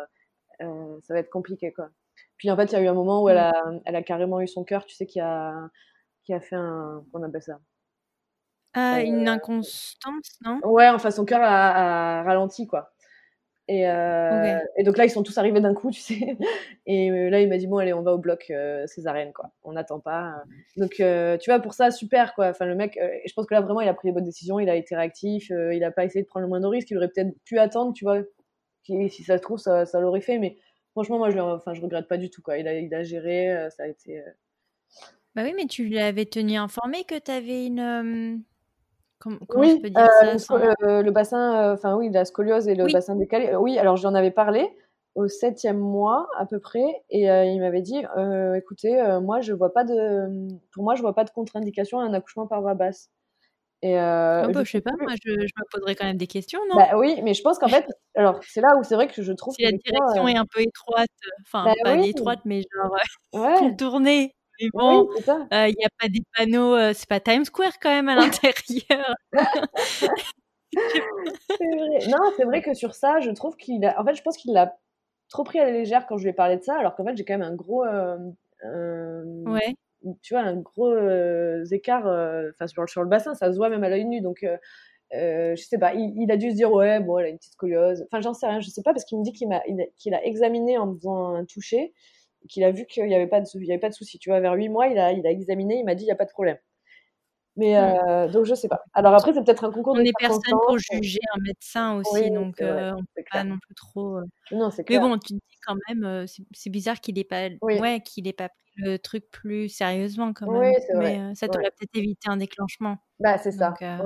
ça va être compliqué, quoi. Puis en fait, il y a eu un moment où elle a, elle a carrément eu son cœur, tu sais, qui a, qui a fait un, qu'on appelle ça? Ah, une inconstance, non? Ouais, enfin, son cœur a, a ralenti, quoi. Et, euh, et, donc là, ils sont tous arrivés d'un coup, tu sais. Et euh, là, il m'a dit bon, allez, on va au bloc euh, césarienne, quoi. On n'attend pas. Donc, euh, tu vois, pour ça, super, quoi. Enfin, le mec, je pense que là, vraiment, il a pris les bonnes décisions. Il a été réactif. il a pas essayé de prendre le moindre risque. Il aurait peut-être pu attendre, tu vois. Si ça se trouve, ça, ça l'aurait fait. Mais franchement, moi, je, enfin, je regrette pas du tout, quoi. Il a, il a géré. ça a été. Bah oui, mais tu l'avais tenu informé que tu avais une Comment, oui, je peux dire euh, ça, le, le, bassin, euh, enfin oui, la scoliose et le bassin décalé. Oui, alors j'en avais parlé au septième mois à peu près, et euh, il m'avait dit, écoutez, moi je vois pas de, pour moi je vois pas de contre-indication à un accouchement par voie basse. Et oh bah, je sais pas, moi je, je, me poserais quand même des questions, non? Bah, Oui, mais je pense qu'en fait, alors c'est là où c'est vrai que je trouve si la direction est un peu étroite, enfin bah pas étroite, mais genre ouais. tournée mais bon, il n'y euh, a pas des panneaux, euh, c'est pas Times Square quand même à l'intérieur. non, c'est vrai que sur ça, je trouve qu'il a. En fait, je pense qu'il l'a trop pris à la légère quand je lui ai parlé de ça, alors qu'en fait, j'ai quand même un gros. Euh, ouais. Tu vois, un gros écart enfin sur, sur, le bassin, ça se voit même à l'œil nu. Donc, je sais pas, il, a dû se dire, ouais, bon, elle a une petite scoliose. Enfin, j'en sais rien, je sais pas, parce qu'il me dit qu'il a, qu'il a examiné en faisant un toucher qu'il a vu qu'il n'y avait pas de, il y avait pas de souci. Tu vois, vers huit mois, il a, il a examiné, il m'a dit, il n'y a pas de problème. Mais euh, donc je sais pas. Alors après c'est peut-être un concours. On est personne pour juger un médecin aussi, donc euh, on peut pas non plus trop. Euh. Non, Mais bon, tu te dis quand même, c'est bizarre qu'il ait pas, ouais, qu'il ait pas pris le truc plus sérieusement quand même. Oui, Mais ça t'aurait peut-être évité un déclenchement. Bah c'est ça. ouais,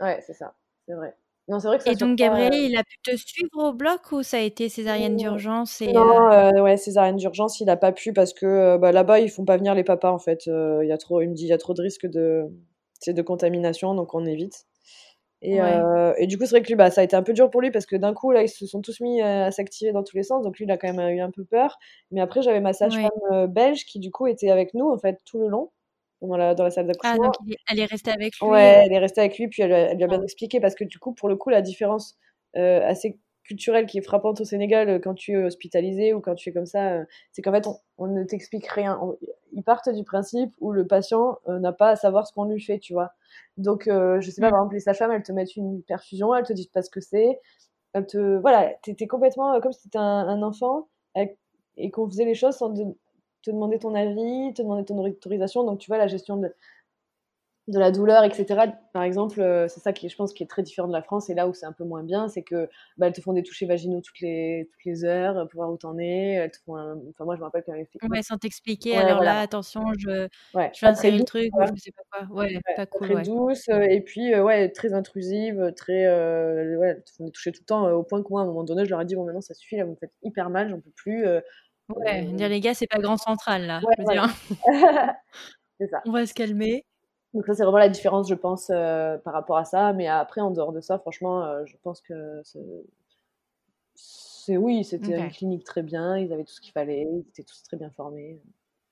ouais c'est ça, c'est vrai. Non, c'est vrai que ça Et donc, Gabriel, il a pu te suivre au bloc ou ça a été césarienne d'urgence et, Non, euh... ouais, césarienne d'urgence, il a pas pu parce que bah, là-bas, ils font pas venir les papas en fait. Il y a trop, il me dit, il y a trop de risques de, de contamination, donc on évite. Et, et, du coup, c'est vrai que lui, bah, ça a été un peu dur pour lui parce que d'un coup, là, ils se sont tous mis à s'activer dans tous les sens. Donc lui, il a quand même eu un peu peur. Mais après, j'avais ma sage-femme belge qui, du coup, était avec nous, en fait, tout le long dans la, dans la salle d'accouchement. Ah, donc elle est restée avec lui. Ouais, elle est restée avec lui, puis elle, elle lui a bien ah. expliqué parce que du coup, pour le coup, la différence assez culturelle qui est frappante au Sénégal euh, quand tu es hospitalisé ou quand tu es comme ça, euh, c'est qu'en fait, on, ne t'explique rien. ils partent du principe où le patient euh, n'a pas à savoir ce qu'on lui fait, tu vois. Donc, je sais pas, par exemple, les sages-femmes, elles te mettent une perfusion, elles te disent pas ce que c'est. Elles te, voilà, t'étais complètement comme si t'étais un, un enfant et qu'on faisait les choses sans te demander ton avis, te demander ton autorisation. Donc, tu vois, la gestion de, de la douleur, etc. Par exemple, euh, c'est ça qui, je pense, qui est très différent de la France et là où c'est un peu moins bien, c'est que bah, elles te font des touchés vaginaux toutes les toutes les heures pour voir où t'en es. Elles te font Enfin, moi, je me rappelle quand même. Ouais, sans t'expliquer. alors là, attention, je, ouais, je le truc ou je sais pas quoi. Ouais, pas cool. Très douce euh, et puis euh, ouais, très intrusive, très ouais, elles te font des touchés tout le temps au point que moi, à un moment donné, je leur ai dit bon, maintenant ça suffit, là, vous me faites hyper mal, j'en peux plus. Ouais, dire les gars, c'est pas grand central là. c'est ça. On va se calmer. Donc ça, c'est vraiment la différence, je pense, euh, par rapport à ça. Mais après, en dehors de ça, franchement, euh, je pense que c'est oui, c'était une clinique très bien. Ils avaient tout ce qu'il fallait. Ils étaient tous très bien formés.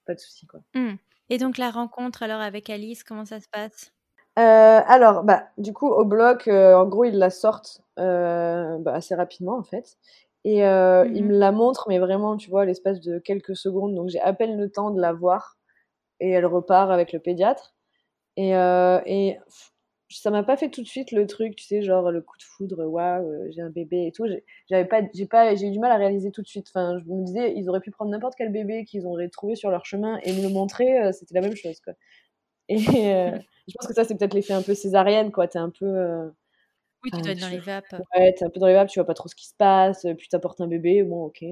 Pas de souci, quoi. Mmh. Et donc la rencontre alors avec Alice, comment ça se passe? Euh, alors, bah, du coup, au bloc, en gros, ils la sortent bah, assez rapidement, en fait. Et mmh ils me la montrent, mais vraiment, tu vois, l'espace de quelques secondes. Donc, j'ai à peine le temps de la voir. Et elle repart avec le pédiatre. Et, euh, et ça m'a pas fait tout de suite le truc, tu sais, genre le coup de foudre, waouh, euh, j'ai un bébé et tout. J'avais pas, j'ai pas, j'ai eu du mal à réaliser tout de suite. Enfin, je me disais, ils auraient pu prendre n'importe quel bébé qu'ils auraient trouvé sur leur chemin et me le montrer, euh, c'était la même chose, quoi. Et je pense que ça, c'est peut-être l'effet un peu césarienne, quoi. T'es un peu. Oui, tu dois être dans les vapes. Ouais, t'es un peu dans les vapes, tu vois pas trop ce qui se passe, puis t'apportes un bébé, bon, ok,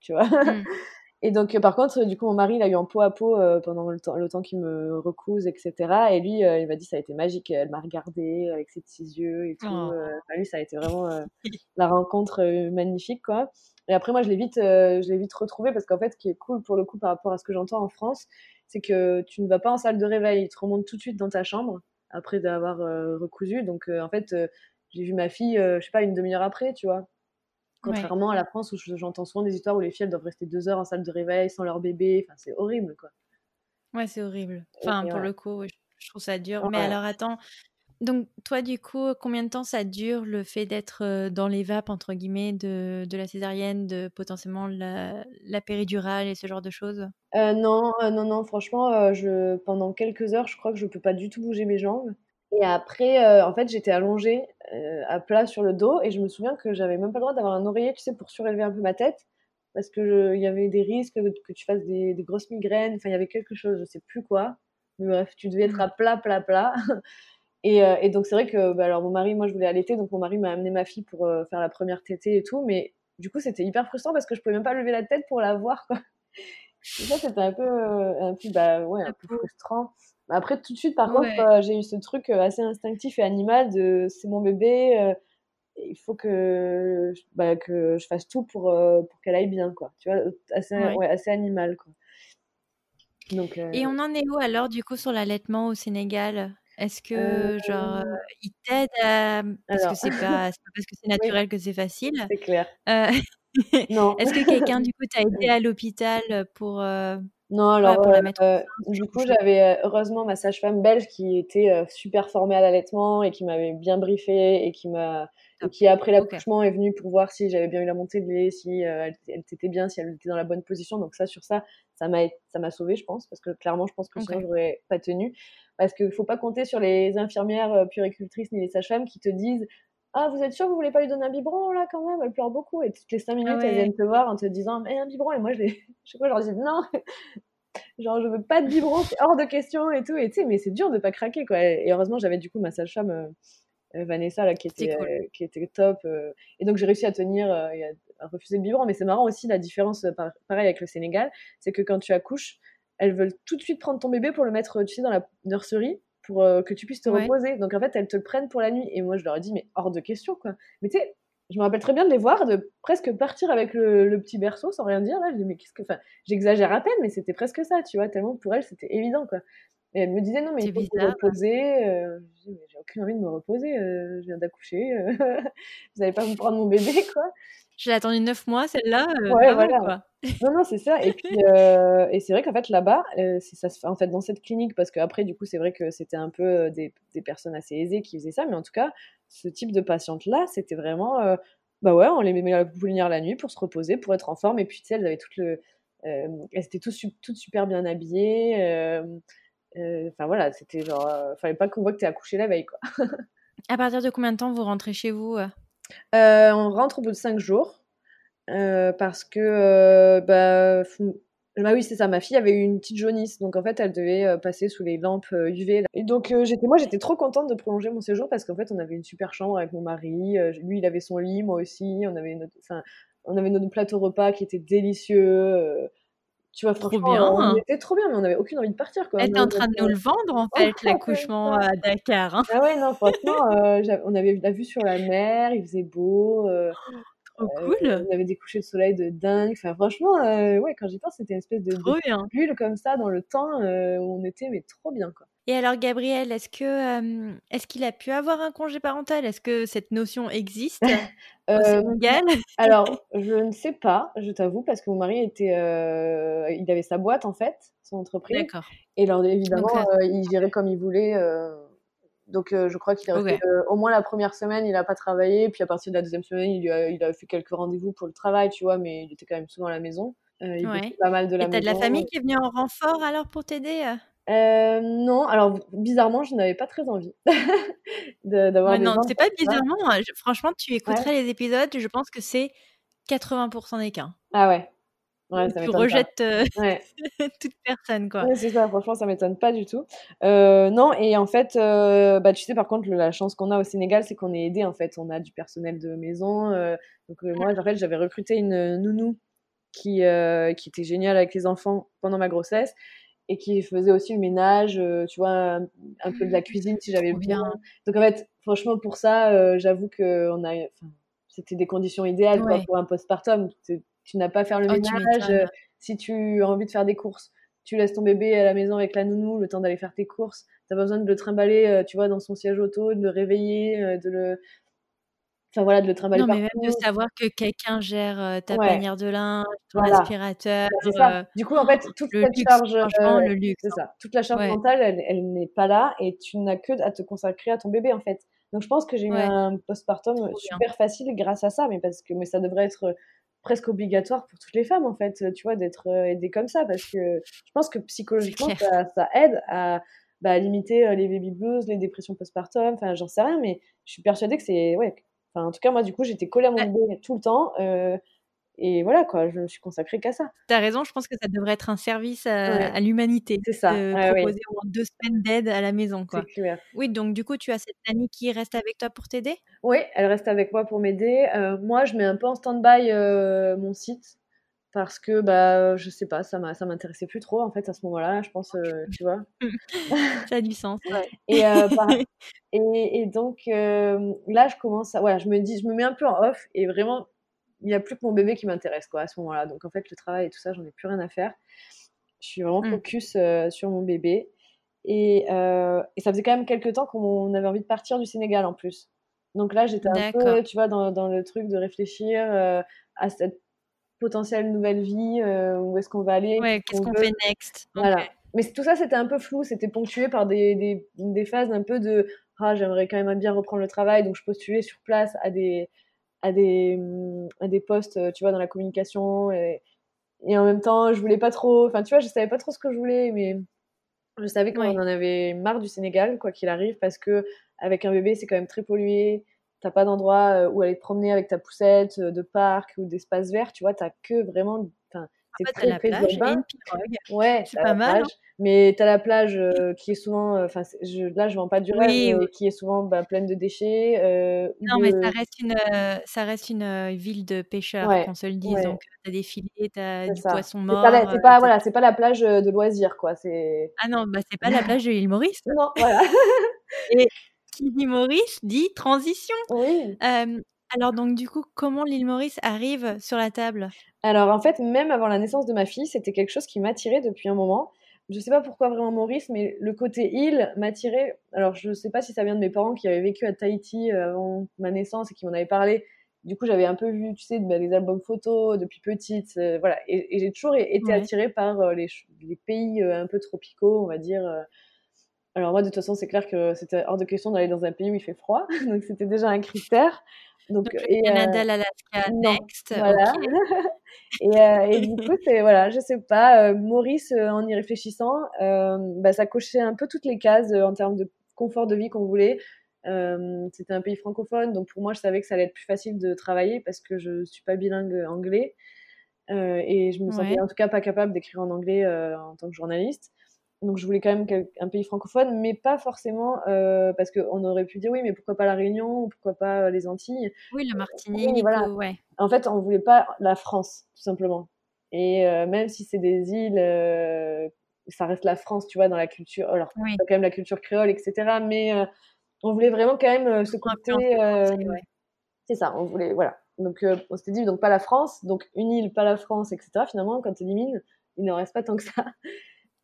tu vois. Mmh. Et donc, euh, par contre, du coup, mon mari, il a eu en peau à peau euh, pendant le temps, le temps qu'il me recouse, etc. Et lui, euh, il m'a dit, ça a été magique. Elle m'a regardé avec ses petits yeux et tout. Oh. lui, ça a été vraiment la rencontre magnifique, quoi. Et après, moi, je l'ai vite, je l'ai vite retrouvé parce qu'en fait, ce qui est cool pour le coup par rapport à ce que j'entends en France, c'est que tu ne vas pas en salle de réveil. Il te remonte tout de suite dans ta chambre après d'avoir recousu. Donc, en fait, j'ai vu ma fille, je sais pas, une demi-heure après, tu vois. Contrairement à la France où j'entends souvent des histoires où les filles doivent rester deux heures en salle de réveil sans leur bébé. Enfin, c'est horrible, quoi. Ouais, c'est horrible. Enfin, pour le coup, je trouve ça dur. Mais alors, attends. Donc, toi, du coup, combien de temps ça dure le fait d'être euh, dans les vapes, entre guillemets, de, de la césarienne, de potentiellement la, la, péridurale et ce genre de choses? Euh, Non, euh, non, non. Franchement, je, pendant quelques heures, je crois que je peux pas du tout bouger mes jambes. Et après, euh, en fait, j'étais allongée euh, à plat sur le dos et je me souviens que j'avais même pas le droit d'avoir un oreiller, tu sais, pour surélever un peu ma tête parce que il y avait des risques que, tu fasses des, grosses migraines. Enfin, il y avait quelque chose, je sais plus quoi. Mais bref, tu devais être à plat, plat, plat. et, euh, et, donc, c'est vrai que, bah, alors, mon mari, moi, je voulais allaiter, donc mon mari m'a amené ma fille pour faire la première tétée et tout. Mais du coup, c'était hyper frustrant parce que je pouvais même pas lever la tête pour la voir, quoi. Et ça, c'était un peu, un peu, bah, ouais, un peu frustrant. Après, tout de suite, par contre, euh, j'ai eu ce truc euh, assez instinctif et animal de c'est mon bébé, euh, il faut que, bah, que je fasse tout pour, pour qu'elle aille bien, quoi. Tu vois, assez, ouais. assez animal, quoi. Donc, Et on en est où alors, du coup, sur l'allaitement au Sénégal? Est-ce que, genre, il t'aide à... Parce que c'est pas, pas parce que c'est naturel que c'est facile. C'est clair. non. Est-ce que quelqu'un, du coup, t'a aidé à l'hôpital pour non, alors, euh, du coup, j'avais euh, heureusement ma sage-femme belge qui était euh, super formée à l'allaitement et qui m'avait bien briefé et qui m'a qui après l'accouchement est venue pour voir si j'avais bien eu la montée de lait, si elle, était bien, si elle était dans la bonne position. Donc ça, sur ça, ça m'a ça m'a sauvé, je pense, parce que clairement, je pense que sinon j'aurais pas tenu. Parce qu'il faut pas compter sur les infirmières puricultrices ni les sages-femmes qui te disent ah, vous êtes sûr, vous voulez pas lui donner un biberon là quand même? Elle pleure beaucoup. Et toutes les 5 minutes, elles viennent te voir en te disant Mais un biberon. Et moi, je, les... je sais quoi, je leur dis Non, genre, je veux pas de biberon, c'est hors de question et tout. Et tu sais, mais c'est dur de pas craquer quoi. Et heureusement, j'avais du coup ma sage-femme. Euh, euh, Vanessa là qui était qui était top et donc j'ai réussi à tenir et à, refuser le biberon mais c'est marrant aussi la différence pareil avec le Sénégal c'est que quand tu accouches elles veulent tout de suite prendre ton bébé pour le mettre tu sais dans la nurserie pour euh, que tu puisses te reposer. Donc en fait, elles te le prennent pour la nuit. Et moi, je leur ai dit, mais hors de question, quoi. Mais tu sais, je me rappelle très bien de les voir, de presque partir avec le, petit berceau sans rien dire. Là, je dis, mais qu'est-ce que. Enfin, j'exagère à peine, mais c'était presque ça, tu vois, tellement pour elles, c'était évident, quoi. Et elle me disait non, mais il faut se reposer. Euh, j'ai aucune envie de me reposer. Euh, je viens d'accoucher. Euh, vous n'allez pas me prendre mon bébé, quoi. J'ai attendu neuf mois, celle-là. ouais, voilà. Quoi. Non, non, c'est ça. Et puis, et c'est vrai qu'en fait, là-bas, ça se fait en fait dans cette clinique, parce qu'après, du coup, c'est vrai que c'était un peu des, des, personnes assez aisées qui faisaient ça, mais en tout cas, ce type de patiente-là, c'était vraiment, bah ouais, on les met à la pouponnière la nuit pour se reposer, pour être en forme. Et puis, tu sais, elles avaient tout le, elles étaient toutes, toutes super bien habillées. Euh, enfin voilà, c'était genre, euh, fallait pas qu'on voit que t'es accouché la veille quoi. à partir de combien de temps vous rentrez chez vous euh? On rentre au bout de 5 jours parce que bah, bah, oui, c'est ça. Ma fille avait eu une petite jaunisse, donc en fait, elle devait passer sous les lampes UV. Et donc, j'étais, moi, j'étais trop contente de prolonger mon séjour parce qu'en fait, on avait une super chambre avec mon mari. lui, il avait son lit, moi aussi. On avait notre, on avait notre plateau repas qui était délicieux. Tu vois, trop bien. on était trop bien, mais on n'avait aucune envie de partir. Quoi. Elle était en train de nous le vendre, en fait, l'accouchement à Dakar. Hein. Ah ouais, non, franchement, euh, on avait la vue sur la mer, il faisait beau. Euh, trop euh, cool. On avait des couchers de soleil de dingue. Enfin, franchement, ouais, quand j'y pense, c'était une espèce de, de bulle comme ça dans le temps où on était, mais trop bien, quoi. Et alors, Gabriel, est-ce que est-ce qu'il a pu avoir un congé parental? Est-ce que cette notion existe? Au Sénégal Alors, je ne sais pas, je t'avoue, parce que mon mari était, il avait sa boîte en fait, son entreprise. D'accord. Et alors, évidemment, il gérait comme il voulait. Donc, je crois qu'il est resté au moins la première semaine, il n'a pas travaillé. Puis à partir de la deuxième semaine, il, a, il a fait quelques rendez-vous pour le travail, tu vois, mais il était quand même souvent à la maison. il ouais. pas mal de la Et t'as de la famille qui est venue en renfort alors pour t'aider euh, non, alors bizarrement, je n'avais pas très envie d'avoir Non, c'est pas bizarrement. Hein, franchement, tu écouterais les épisodes, je pense que c'est 80% des cas. Ah ouais. Ouais, ça tu rejettes euh, toute personne, quoi. C'est ça, franchement, ça m'étonne pas du tout. Euh, non, et en fait, bah, tu sais, par contre, la chance qu'on a au Sénégal, c'est qu'on est aidé, en fait. On a du personnel de maison. donc, moi, en fait, j'avais recruté une nounou qui, qui était géniale avec les enfants pendant ma grossesse et qui faisait aussi le ménage, euh, tu vois, un, peu de la cuisine si j'avais bien. Donc en fait, franchement, pour ça, euh, j'avoue que on a, c'était des conditions idéales quoi, pour un postpartum. Tu n'as pas à faire le oh, ménage euh, si tu as envie de faire des courses. Tu laisses ton bébé à la maison avec la nounou le temps d'aller faire tes courses. Tu as besoin de le trimballer, tu vois, dans son siège auto, de le réveiller, de le Enfin voilà, de le trimballer Non, mais même de savoir que quelqu'un gère ta panière de linge, ton aspirateur. C'est ça. Du coup, en fait, toute la charge, le luxe, c'est hein. ça. Toute la charge mentale, elle, n'est pas là et tu n'as que à te consacrer à ton bébé en fait. Donc je pense que j'ai eu un postpartum super facile grâce à ça, mais parce que mais ça devrait être presque obligatoire pour toutes les femmes en fait, tu vois, d'être aidée comme ça parce que je pense que psychologiquement ça, aide à bah, limiter les baby blues, les dépressions postpartum, enfin j'en sais rien, mais je suis persuadée que c'est ouais, en tout cas, moi, du coup, j'étais collée à mon bébé tout le temps. Euh, et voilà, quoi, je me suis consacrée qu'à ça. Tu as raison, je pense que ça devrait être un service à, l'humanité. C'est ça. De proposer deux semaines d'aide à la maison. Quoi. Clair. Oui, donc du coup, tu as cette amie qui reste avec toi pour t'aider? Oui, elle reste avec moi pour m'aider. Euh, moi, je mets un peu en stand-by euh, mon site parce que bah je sais pas ça ça m'intéressait plus trop en fait à ce moment-là je pense tu vois. Ça a du sens. Et, et, et, donc là je commence à voilà je me dis je me mets un peu en off et vraiment il n'y a plus que mon bébé qui m'intéresse quoi à ce moment-là. Donc en fait le travail et tout ça j'en ai plus rien à faire. Je suis vraiment mmh. focus sur mon bébé. Et, et, ça faisait quand même quelques temps qu'on avait envie de partir du Sénégal en plus. Donc là j'étais un peu tu vois dans, dans, le truc de réfléchir à cette potentielle nouvelle vie, euh, où est-ce qu'on va aller. Ouais, qu'est-ce qu'on fait next? Voilà. Mais tout ça, c'était un peu flou, c'était ponctué par des, des, des, phases un peu de ah, j'aimerais quand même bien reprendre le travail, donc je postulais sur place à des, à des, à des postes, tu vois, dans la communication. Et, et en même temps, je voulais pas trop, enfin, tu vois, je savais pas trop ce que je voulais, mais je savais qu'on en avait marre du Sénégal, quoi qu'il arrive, parce que avec un bébé, c'est quand même très pollué t'as pas d'endroit euh, où aller te promener avec ta poussette, euh, de parc ou d'espace vert, tu vois, t'as que vraiment. C'est très, la plage et une pirogue. Ouais, c'est pas mal. Plage, mais t'as la plage euh, qui est souvent, enfin, là je vends pas du rêve, mais qui est souvent bah, pleine de déchets. non, mais ça reste une, ça reste une ville de pêcheurs, qu'on se le dise. Donc t'as des filets, t'as du poisson mort. C'est pas, voilà, c'est pas la plage de loisirs, quoi. C'est. Ah non, bah c'est pas la plage de l'île Maurice. non, voilà. et, qui dit Maurice dit transition. Oui. alors donc du coup, comment l'île Maurice arrive sur la table? Alors en fait, même avant la naissance de ma fille, c'était quelque chose qui m'attirait depuis un moment. je sais pas pourquoi vraiment Maurice, mais le côté île m'attirait. Alors, je sais pas si ça vient de mes parents qui avaient vécu à Tahiti euh, avant ma naissance et qui m'en avaient parlé. Du coup, j'avais un peu vu, tu sais, bah, des albums photos depuis petite, euh, voilà. Et, j'ai toujours été attirée par euh, les, les, pays un peu tropicaux, on va dire. Alors moi, de toute façon, c'est clair que c'était hors de question d'aller dans un pays où il fait froid, donc c'était déjà un critère. Donc, et, Canada, l'Alaska, next. Voilà. et, euh, et, du coup, c'est voilà, je sais pas. Euh, Maurice, euh, en y réfléchissant, bah, ça cochait un peu toutes les cases en termes de confort de vie qu'on voulait. C'était un pays francophone, donc pour moi, je savais que ça allait être plus facile de travailler parce que je suis pas bilingue anglais et je me sentais en tout cas pas capable d'écrire en anglais en tant que journaliste. Donc je voulais quand même un pays francophone, mais pas forcément euh, parce qu'on aurait pu dire oui, mais pourquoi pas la Réunion, ou pourquoi pas euh, les Antilles? Oui, la Martinique. voilà. ouais. En fait, on voulait pas la France, tout simplement. Et euh, même si c'est des îles, ça reste la France, tu vois, dans la culture. Alors, oui. quand même la culture créole, etc. Mais on voulait vraiment quand même ce côté. C'est ça, on voulait, voilà. Donc on s'était dit donc pas la France, donc une île, pas la France, etc. Finalement, quand tu élimines, il ne reste pas tant que ça.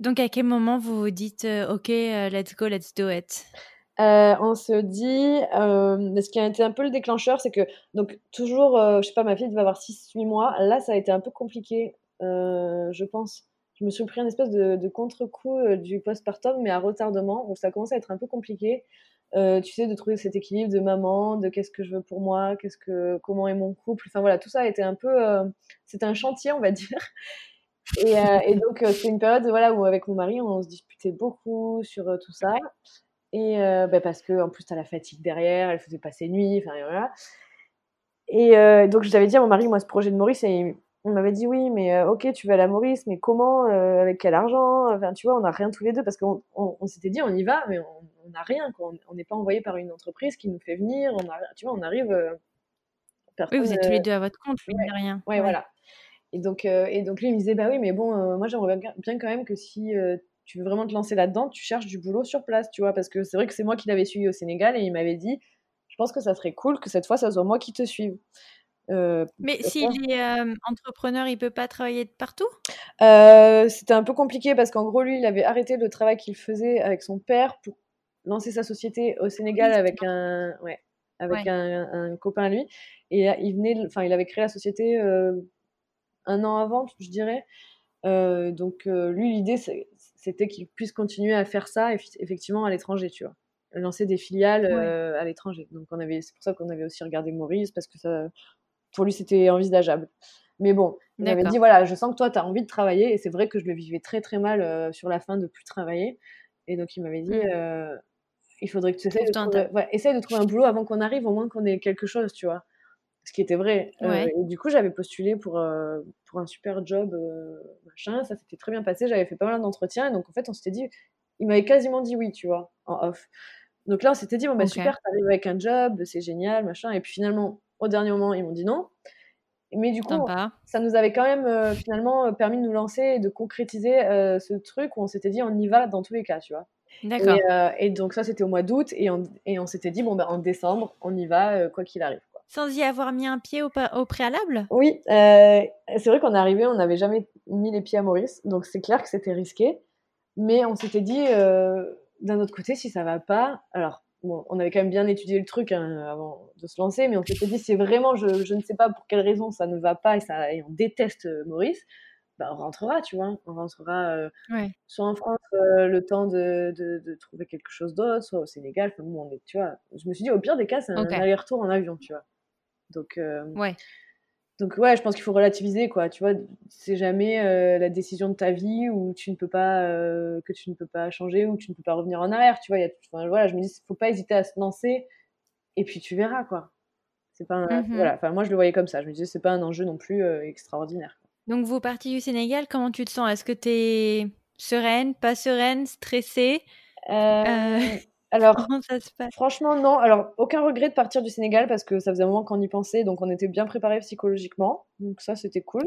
Donc, à quel moment vous vous dites euh, OK, euh, let's go, let's do it? Euh, on se dit, ce qui a été un peu le déclencheur, c'est que, donc, toujours, je sais pas, ma fille va avoir 6-8 mois. Là, ça a été un peu compliqué, je pense. Je me suis pris un espèce de, contre-coup du postpartum, mais à retardement, où ça commence à être un peu compliqué. tu sais, de trouver cet équilibre de maman, de qu'est-ce que je veux pour moi, qu'est-ce que, comment est mon couple. Enfin voilà, tout ça a été un peu, c'était un chantier, on va dire. Et, euh, et donc, euh, c'est une période voilà, où, avec mon mari, on se disputait beaucoup sur euh, tout ça. Et bah, parce que en plus, tu as la fatigue derrière, elle faisait passer nuit, enfin voilà. Et donc, je t'avais dit à mon mari, moi, ce projet de Maurice, et on m'avait dit oui, mais ok, tu vas à la Maurice, mais comment, avec quel argent Enfin, tu vois, on n'a rien tous les deux parce qu'on on, s'était dit, on y va, mais on n'a rien. On n'est pas envoyé par une entreprise qui nous fait venir. On a, tu vois, on arrive. oui, vous êtes tous les deux à votre compte, oui, rien. Ouais, voilà. Et donc, euh, et donc lui, il me disait, bah oui, mais bon, euh, moi, j'aimerais bien, quand même que si euh, tu veux vraiment te lancer là-dedans, tu cherches du boulot sur place, tu vois, parce que c'est vrai que c'est moi qui l'avais suivi au Sénégal et il m'avait dit, je pense que ça serait cool que cette fois, ça soit moi qui te suive. mais s'il est entrepreneur, il peut pas travailler de partout? C'était un peu compliqué parce qu'en gros, lui, il avait arrêté le travail qu'il faisait avec son père pour lancer sa société au Sénégal avec un, ouais, avec Un, un, copain à lui. Et il venait, enfin, il avait créé la société un an avant, je dirais. Euh, donc euh, lui, l'idée, c'était qu'il puisse continuer à faire ça effectivement à l'étranger, tu vois, lancer des filiales euh, à l'étranger. Donc on avait, c'est pour ça qu'on avait aussi regardé Maurice parce que ça, pour lui, c'était envisageable. Mais bon, il m'avait dit voilà, je sens que toi, tu as envie de travailler et c'est vrai que je le vivais très très mal sur la fin de plus travailler. Et donc il m'avait dit mmh. il faudrait que tu essayes de, trouver, de trouver un boulot avant qu'on arrive, au moins qu'on ait quelque chose, tu vois ce qui était vrai. Euh, et du coup, j'avais postulé pour, euh, pour un super job, euh, machin, ça s'était très bien passé, j'avais fait pas mal d'entretiens, et donc en fait, on s'était dit, il m'avait quasiment dit oui, tu vois, en off. Donc là, on s'était dit, bon, bah super, t'arrives avec un job, c'est génial, machin, et puis finalement, au dernier moment, ils m'ont dit non. Mais du coup, ça nous avait quand même finalement permis de nous lancer et de concrétiser ce truc où on s'était dit, on y va dans tous les cas, tu vois. D'accord. Et, donc ça, c'était au mois d'août, et on, et on s'était dit, bon, bah, en décembre, on y va, quoi qu'il arrive. Sans y avoir mis un pied au, au préalable? Oui, euh, c'est vrai qu'on est arrivé, on n'avait jamais mis les pieds à Maurice, donc c'est clair que c'était risqué. Mais on s'était dit, euh, d'un autre côté, si ça va pas, alors bon, on avait quand même bien étudié le truc hein, avant de se lancer, mais on s'était dit, c'est vraiment, je, je, ne sais pas pour quelle raison ça ne va pas et, ça, et on déteste euh, Maurice, bah, on rentrera, tu vois, on rentrera soit en France le temps de, de, trouver quelque chose d'autre, soit au Sénégal. Enfin, bon, on est, tu vois, je me suis dit, au pire des cas, c'est un aller-retour en avion, tu vois. Donc, euh, ouais. Donc ouais, je pense qu'il faut relativiser quoi. Tu vois, c'est jamais euh, la décision de ta vie où tu ne peux pas euh, que tu ne peux pas changer ou tu ne peux pas revenir en arrière. Tu vois, y a, voilà, je me dis, faut pas hésiter à se lancer et puis tu verras quoi. C'est pas mmh voilà. Enfin moi je le voyais comme ça. Je me disais c'est pas un enjeu non plus extraordinaire. Donc vous partiez du Sénégal, comment tu te sens? Est-ce que tu es sereine, pas sereine, stressée? Alors, ça se passe? franchement, non. Alors, aucun regret de partir du Sénégal parce que ça faisait un moment qu'on y pensait, donc on était bien préparé psychologiquement. Donc ça, c'était cool.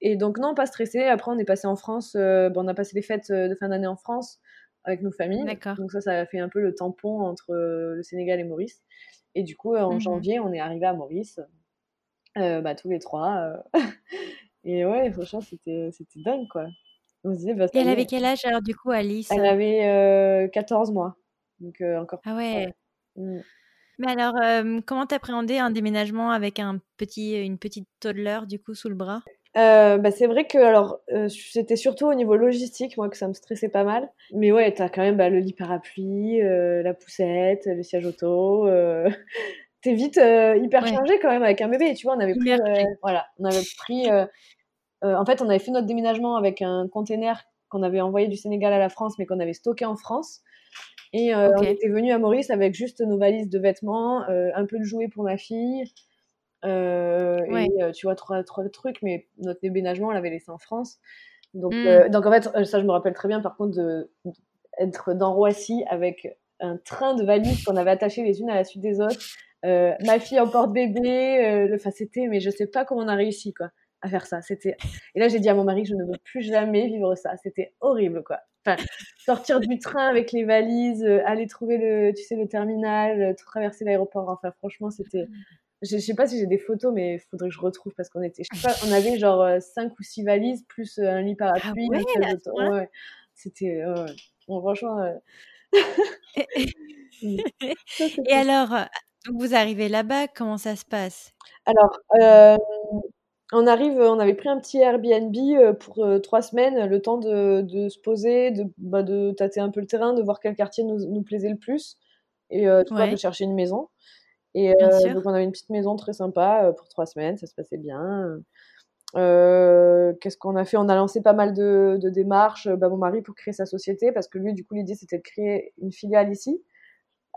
Et donc non, pas stressé. Après, on est passé en France. Euh, on a passé les fêtes euh, de fin d'année en France avec nos familles. Donc ça, ça a fait un peu le tampon entre euh, le Sénégal et Maurice. Et du coup, en mmh janvier, on est arrivé à Maurice, bah, tous les trois. et ouais, franchement, c'était dingue, quoi. On se disait, bah, Et elle avait quel âge alors du coup, Alice? Elle avait 14 mois. Donc encore. Ah ouais. Mmh. Mais alors, comment t'appréhendais un déménagement avec un petit, une petite toddler du coup sous le bras? Bah, c'est vrai que alors c'était surtout au niveau logistique moi que ça me stressait pas mal mais ouais t'as quand même bah, le lit parapluie la poussette le siège auto t'es vite hyper chargé quand même avec un bébé tu vois on avait pris voilà on avait pris en fait on avait fait notre déménagement avec un container qu'on avait envoyé du Sénégal à la France mais qu'on avait stocké en France et euh, on était venu à Maurice avec juste nos valises de vêtements, euh, un peu de jouets pour ma fille. Euh, et tu vois, trois, trois trucs, mais notre déménagement, on l'avait laissé en France. Donc, donc en fait, ça, je me rappelle très bien, par contre, d'être dans Roissy avec un train de valises qu'on avait attachées les unes à la suite des autres. ma fille en porte-bébé, enfin, c'était, mais je sais pas comment on a réussi, quoi à faire ça. C'était et là j'ai dit à mon mari je ne veux plus jamais vivre ça. C'était horrible quoi. Enfin, sortir du train avec les valises, euh, aller trouver le tu sais le terminal, euh, traverser l'aéroport. Enfin franchement c'était je, sais pas si j'ai des photos mais il faudrait que je retrouve parce qu'on était je sais pas, on avait genre euh, cinq ou six valises plus un lit parapluie. Ah ouais, C'était bon, franchement Et alors vous arrivez là-bas, comment ça se passe? Alors, on arrive, on avait pris un petit Airbnb euh, pour euh, trois semaines, le temps de, se poser, de, bah, de tâter un peu le terrain, de voir quel quartier nous, plaisait le plus et euh, de chercher une maison. Et donc on avait une petite maison très sympa pour trois semaines, ça se passait bien. Qu'est-ce qu'on a fait? On a lancé pas mal de, démarches. Bah, mon mari pour créer sa société parce que lui, du coup, l'idée c'était de créer une filiale ici.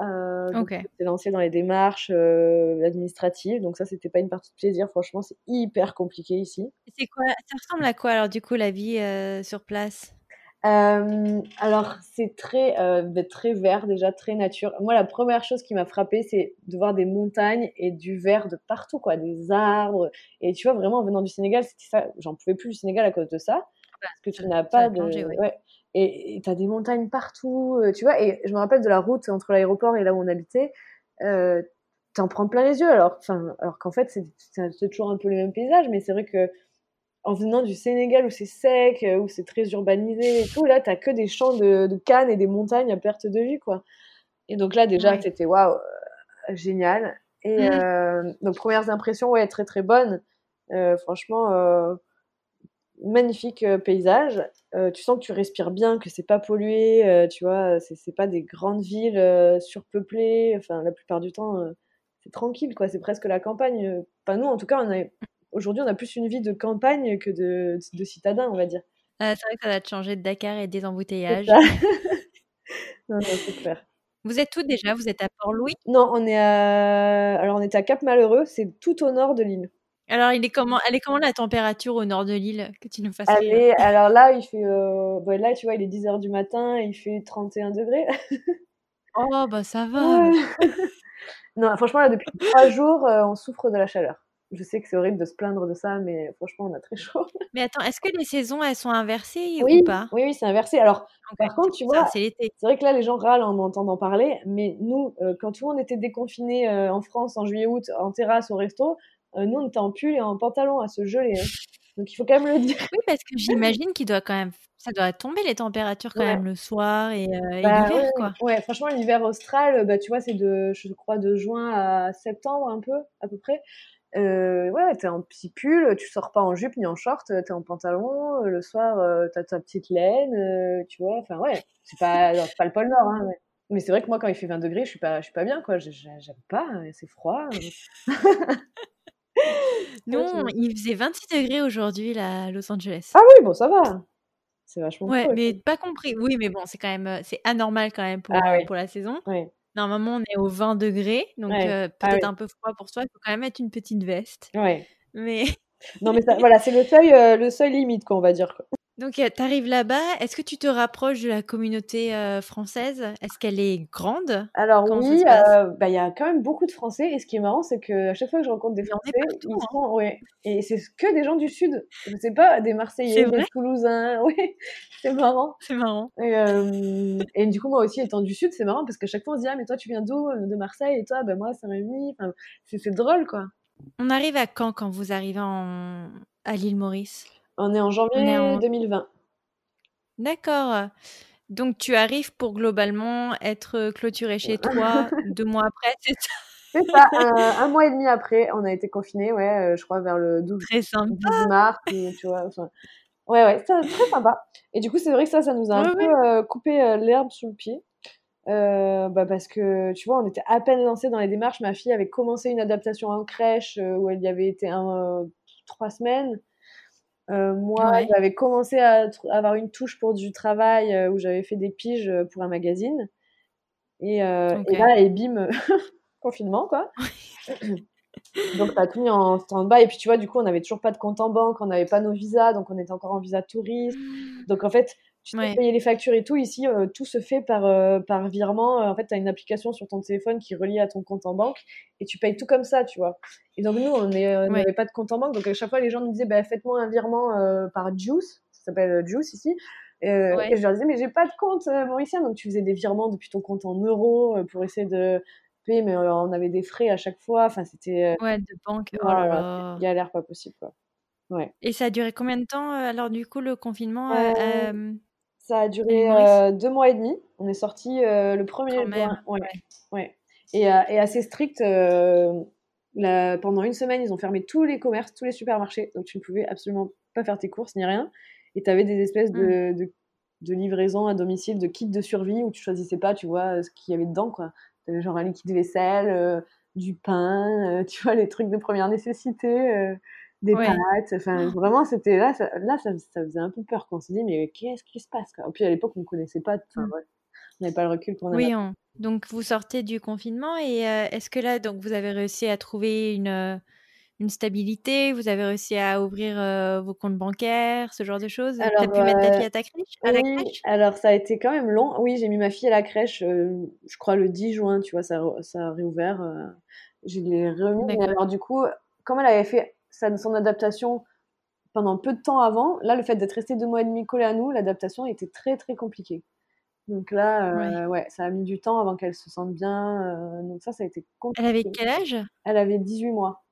Euh, lancé dans les démarches euh, administratives, donc ça c'était pas une partie de plaisir. Franchement, c'est hyper compliqué ici. C'est quoi Ça ressemble à quoi alors du coup la vie euh, sur place? Euh, Alors c'est très bah, très vert déjà, très nature. Moi la première chose qui m'a frappé c'est de voir des montagnes et du vert de partout quoi, des arbres. Et tu vois vraiment en venant du Sénégal, c'était ça. J'en pouvais plus du Sénégal à cause de ça, parce que tu n'as pas de ouais et tu as des montagnes partout, euh, tu vois. Et je me rappelle de la route entre l'aéroport et là où on habitait, euh, en prends plein les yeux. Alors, enfin, alors qu'en fait, c'est toujours un peu les mêmes paysages, mais c'est vrai que en venant du Sénégal où c'est sec, euh, où c'est très urbanisé et tout, là, t'as que des champs de, de, cannes et des montagnes à perte de vue, quoi. Et donc là, déjà, c'était waouh, euh, génial. Et mmh. donc, premières impressions, ouais, très très bonnes. franchement, magnifique paysage. tu sens que tu respires bien, que c'est pas pollué, tu vois, c'est pas des grandes villes surpeuplées. Enfin, la plupart du temps, c'est tranquille, quoi. C'est presque la campagne. Enfin, nous, en tout cas, aujourd'hui, on a plus une vie de campagne que de, de citadin, on va dire. Ah, c'est vrai que ça va te changer de Dakar et des embouteillages. non, c'est clair. Vous êtes où déjà? Vous êtes à Port-Louis? Non, on est à... Alors, on est à Cap-Malheureux, c'est tout au nord de l'île. Alors, il est comment, elle est comment la température au nord de l'île que tu nous fasses Allez, Alors là, il fait. Euh, bah, là, tu vois, il est 10h du matin, il fait 31 degrés. oh, bah ça va. non, franchement, là, depuis trois jours, euh, on souffre de la chaleur. Je sais que c'est horrible de se plaindre de ça, mais franchement, on a très chaud. Mais attends, est-ce que les saisons, elles sont inversées oui, ou pas? Oui, oui, c'est inversé. Alors, par contre, tu vois, c'est vrai que là, les gens râlent en m'entendant parler, mais nous, euh, quand tout le monde était déconfiné en France en juillet-août, en terrasse, au resto, nous, on était en pull et en pantalon à se geler. Hein. Donc il faut quand même le dire. Oui, parce que j'imagine qu'il doit quand même, ça doit tomber les températures quand même le soir et, euh, bah l'hiver, quoi. Ouais, franchement, l'hiver austral, bah, tu vois, c'est de, je crois, de juin à septembre un peu, à peu près. Euh, ouais, t'es en petit pull, tu sors pas en jupe ni en short, t'es en pantalon. Le soir, euh, t'as ta petite laine, tu vois. Enfin, ouais, c'est pas, pas le pôle Nord, hein, Mais c'est vrai que moi, quand il fait 20 degrés, je suis pas, je suis pas bien, quoi. J'aime pas, c'est froid. Non, il faisait 26 degrés aujourd'hui à Los Angeles. Ah oui, bon, ça va. C'est vachement Ouais, mais pas compris. Oui, mais bon, c'est quand même, c'est anormal quand même pour, ah pour la saison. Normalement, on est aux 20 degrés, donc ah peut-être un peu froid pour toi. Il faut quand même mettre une petite veste. Ouais. Mais. non, mais voilà, c'est le seuil, le seuil limite, quoi, on va dire. Donc, tu arrives là-bas. Est-ce que tu te rapproches de la communauté française? Est-ce qu'elle est grande? Alors oui, bah, il y a quand même beaucoup de Français. Et ce qui est marrant, c'est qu'à chaque fois que je rencontre des Français, ils hein. sont, ouais, et c'est que des gens du Sud. Je sais pas, des Marseillais, des Toulousains. Oui, c'est marrant. C'est marrant. Et, et, du coup, moi aussi, étant du Sud, c'est marrant parce qu'à chaque fois, on se dit ah mais toi, tu viens d'où De Marseille et toi, ben moi, Saint-Rémy. Enfin, c'est drôle, quoi. On arrive à quand quand vous arrivez en... à l'île Maurice? On est en janvier 2020. D'accord. Donc tu arrives pour globalement être clôturé chez toi deux mois après, c'est ça? C'est ça, un, mois et demi après, on a été confinés, ouais, je crois vers le 12, très sympa. 12 mars, tu vois. Ouais, ouais, c'est très sympa. Et du coup, c'est vrai que ça, ça nous a un peu coupé l'herbe sous le pied. Euh, bah parce que tu vois, on était à peine lancé dans les démarches. Ma fille avait commencé une adaptation en crèche euh, où elle y avait été un, trois semaines. Euh, moi, j'avais commencé à, avoir une touche pour du travail où j'avais fait des piges pour un magazine. Et, et là, et bim, confinement, quoi. donc, ça a tout mis en stand-by. Et puis, tu vois, du coup, on n'avait toujours pas de compte en banque, on n'avait pas nos visas, donc on était encore en visa touriste. Donc, en fait, tu dois payer les factures et tout. Ici, euh, tout se fait par, euh, par virement. En fait, tu as une application sur ton téléphone qui relie à ton compte en banque et tu payes tout comme ça, tu vois. Et donc, nous, on euh, n'avait pas de compte en banque. Donc, à chaque fois, les gens nous disaient bah, Faites-moi un virement par Juice. Ça s'appelle Juice ici. Et je leur disais Mais j'ai pas de compte mauricien. Donc, tu faisais des virements depuis ton compte en euros pour essayer de payer. Mais on avait des frais à chaque fois. Enfin, c'était. ouais, de banque. Oh galère pas possible, quoi. Ouais. Et ça a duré combien de temps alors du coup le confinement ça a duré euh, deux mois et demi. On est sorti euh, le premier juin. Ouais, ouais. Et, euh, et, assez strict. Pendant une semaine, ils ont fermé tous les commerces, tous les supermarchés. Donc tu ne pouvais absolument pas faire tes courses ni rien. Et tu avais des espèces de, mmh. de, de livraisons à domicile, de kits de survie où tu choisissais pas, tu vois, ce qu'il y avait dedans. quoi. Tu avais genre un liquide vaisselle, du pain, tu vois, les trucs de première nécessité des pâtes. Enfin, oh. vraiment, c'était là, ça, là, ça, faisait un peu peur. Quand on s'est dit, mais qu'est-ce qui se passe quoi? Et puis à l'époque, on ne connaissait pas. Enfin, mmh. on n'avait pas le recul qu'on Oui, donc vous sortez du confinement et euh, est-ce que là, donc vous avez réussi à trouver une, euh, une stabilité? Vous avez réussi à ouvrir euh, vos comptes bancaires, ce genre de choses? Tu as pu mettre ta fille à ta crèche, à la crèche? Alors ça a été quand même long. Oui, j'ai mis ma fille à la crèche, je crois le 10 juin, tu vois, ça, ça a réouvert. je l'ai remis. Alors du coup, comme elle avait fait son adaptation pendant peu de temps avant. Là, le fait d'être resté deux mois et demi collé à nous, l'adaptation était très très compliquée. Donc là, euh, ouais. ça a mis du temps avant qu'elle se sente bien. Euh, donc ça, ça a été compliqué. Elle avait quel âge? Elle avait 18 mois.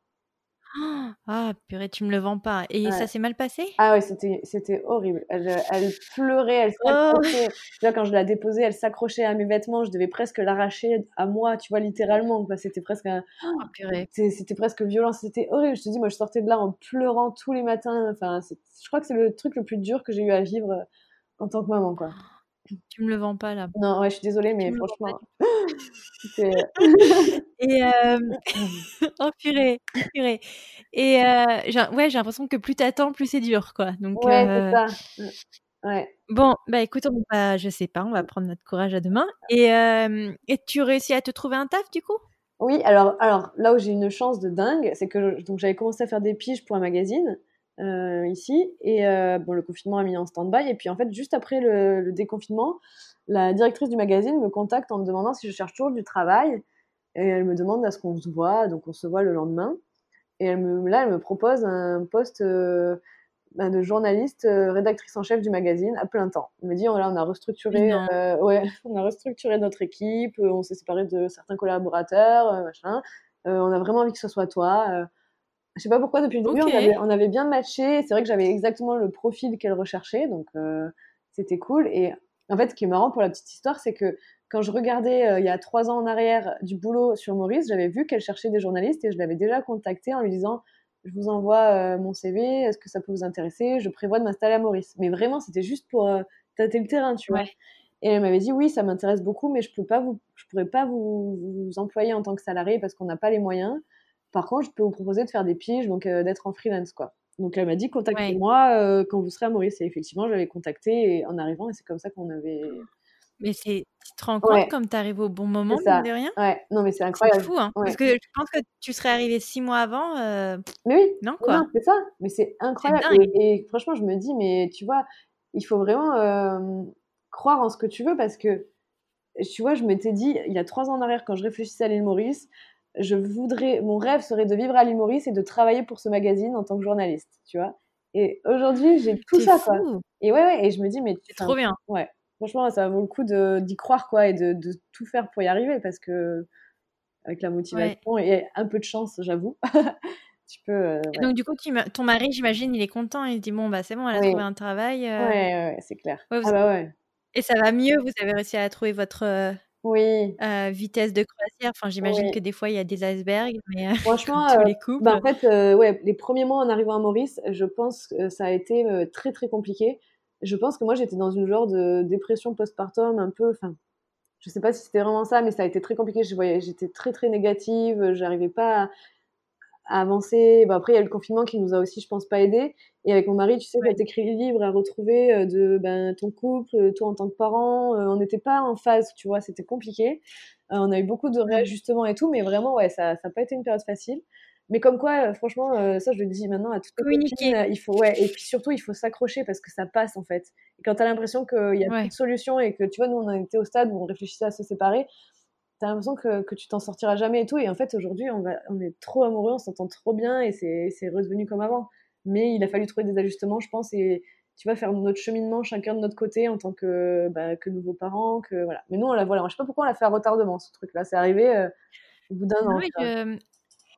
Ah, purée, tu me le vends pas. Et ça s'est mal passé? Ah ouais, c'était, horrible. Elle, elle pleurait, elle oh. s'accrochait. Oh quand je la déposais, elle s'accrochait à mes vêtements. Je devais presque l'arracher à moi, tu vois, littéralement. C'était presque oh, C'était presque violent. C'était horrible. Je te dis, moi, je sortais de là en pleurant tous les matins. Enfin, je crois que c'est le truc le plus dur que j'ai eu à vivre euh, en tant que maman, quoi. Tu me le vends pas là. Non, ouais, je suis désolée, mais franchement. et euh... oh purée, purée. Et euh, j'ai, ouais, j'ai l'impression que plus t'attends, plus c'est dur, quoi. Donc, ouais, c'est euh, ça. Mmh, ouais. Bon, bah écoute, on va, je sais pas, on va prendre notre courage à demain. Et, euh, et tu réussis à te trouver un taf du coup? Oui, alors, alors là où j'ai une chance de dingue, c'est que donc j'avais commencé à faire des piges pour un magazine. Euh, ici. Et euh, bon, le confinement a mis en stand-by. Et puis en fait, juste après le, déconfinement, la directrice du magazine me contacte en me demandant si je cherche toujours du travail. Et elle me demande à ce qu'on se voit. Donc on se voit le lendemain. Et elle me, là, elle me propose un poste euh, bah, de journaliste, rédactrice en chef du magazine à plein temps. Elle me dit, oh, là, on a restructuré, ouais, on a restructuré notre équipe, on s'est séparé de certains collaborateurs, machin. on a vraiment envie que ce soit toi. Je sais pas pourquoi depuis le début on, avait, bien matché. C'est vrai que j'avais exactement le profil qu'elle recherchait, donc euh, c'était cool. Et en fait, ce qui est marrant pour la petite histoire, c'est que quand je regardais euh, il y a trois ans en arrière du boulot sur Maurice, j'avais vu qu'elle cherchait des journalistes et je l'avais déjà contactée en lui disant je vous envoie euh, mon CV, est-ce que ça peut vous intéresser? Je prévois de m'installer à Maurice. Mais vraiment, c'était juste pour tâter le terrain, tu vois. Et elle m'avait dit oui, ça m'intéresse beaucoup, mais je peux pas vous, je pourrais pas vous, vous employer en tant que salarié parce qu'on n'a pas les moyens. Par contre, je peux vous proposer de faire des piges, donc euh, d'être en freelance, quoi. Donc elle m'a dit contactez-moi euh, quand vous serez à Maurice. Et effectivement, je l'avais contacté en arrivant, et c'est comme ça qu'on avait. Mais c'est, tu te rends compte comme tu arrives au bon moment, ça. de rien? Ouais, non, mais c'est incroyable. C'est fou, hein. Parce que je pense que tu serais arrivé six mois avant. Euh, mais oui. Non, quoi. c'est ça. Mais c'est incroyable. Et, franchement, je me dis, mais tu vois, il faut vraiment croire en ce que tu veux parce que, tu vois, je m'étais dit, il y a trois ans en arrière, quand je réfléchissais à l'île Maurice, je voudrais, mon rêve serait de vivre à l'île Maurice et de travailler pour ce magazine en tant que journaliste, tu vois. Et aujourd'hui, j'ai tout ça, quoi. Et ouais, ouais, et je me dis, mais c'est trop bien. Ouais, franchement, ça vaut le coup d'y croire, quoi, et de, de, tout faire pour y arriver, parce que avec la motivation et un peu de chance, j'avoue, tu peux. donc, du coup, ton mari, j'imagine, il est content. Il dit Bon, bah, c'est bon, elle a trouvé un travail. Ouais, ouais, c'est clair. ah, bah ouais. Et ça va mieux, vous avez réussi à trouver votre oui. vitesse de croisière. Enfin, j'imagine que des fois, il y a des icebergs, mais franchement, les bah, en fait, ouais, les premiers mois en arrivant à Maurice, je pense que ça a été très, très compliqué. Je pense que moi, j'étais dans une genre de dépression postpartum un peu, enfin, je sais pas si c'était vraiment ça, mais ça a été très compliqué. Je voyais, j'étais très, très négative. J'arrivais pas à, avancer. Bah, après, il y a le confinement qui nous a aussi, je pense, pas aidé. Et avec mon mari, tu sais, ouais. cet équilibre à retrouver euh, de ben, ton couple, euh, toi en tant que parent, euh, on n'était pas en phase, tu vois, c'était compliqué. on a eu beaucoup de réajustements et tout, mais vraiment, ouais, ça n'a pas été une période facile. Mais comme quoi, franchement, ça, je le dis maintenant à toutes les copines, il faut, ouais, et puis surtout, il faut s'accrocher parce que ça passe, en fait. Et quand tu as l'impression qu'il y a plus de solution et que, tu vois, nous, on a été au stade où on réfléchissait à se séparer, tu as l'impression que, que tu t'en sortiras jamais et tout. Et en fait, aujourd'hui, on, va, on est trop amoureux, on s'entend trop bien et c'est redevenu comme avant mais il a fallu trouver des ajustements, je pense, et tu vas faire notre cheminement chacun de notre côté en tant que, bah, que nouveaux parents, que voilà. Mais nous, on l'a voilà, je sais pas pourquoi on l'a fait à retardement ce truc-là. C'est arrivé euh, au bout d'un an.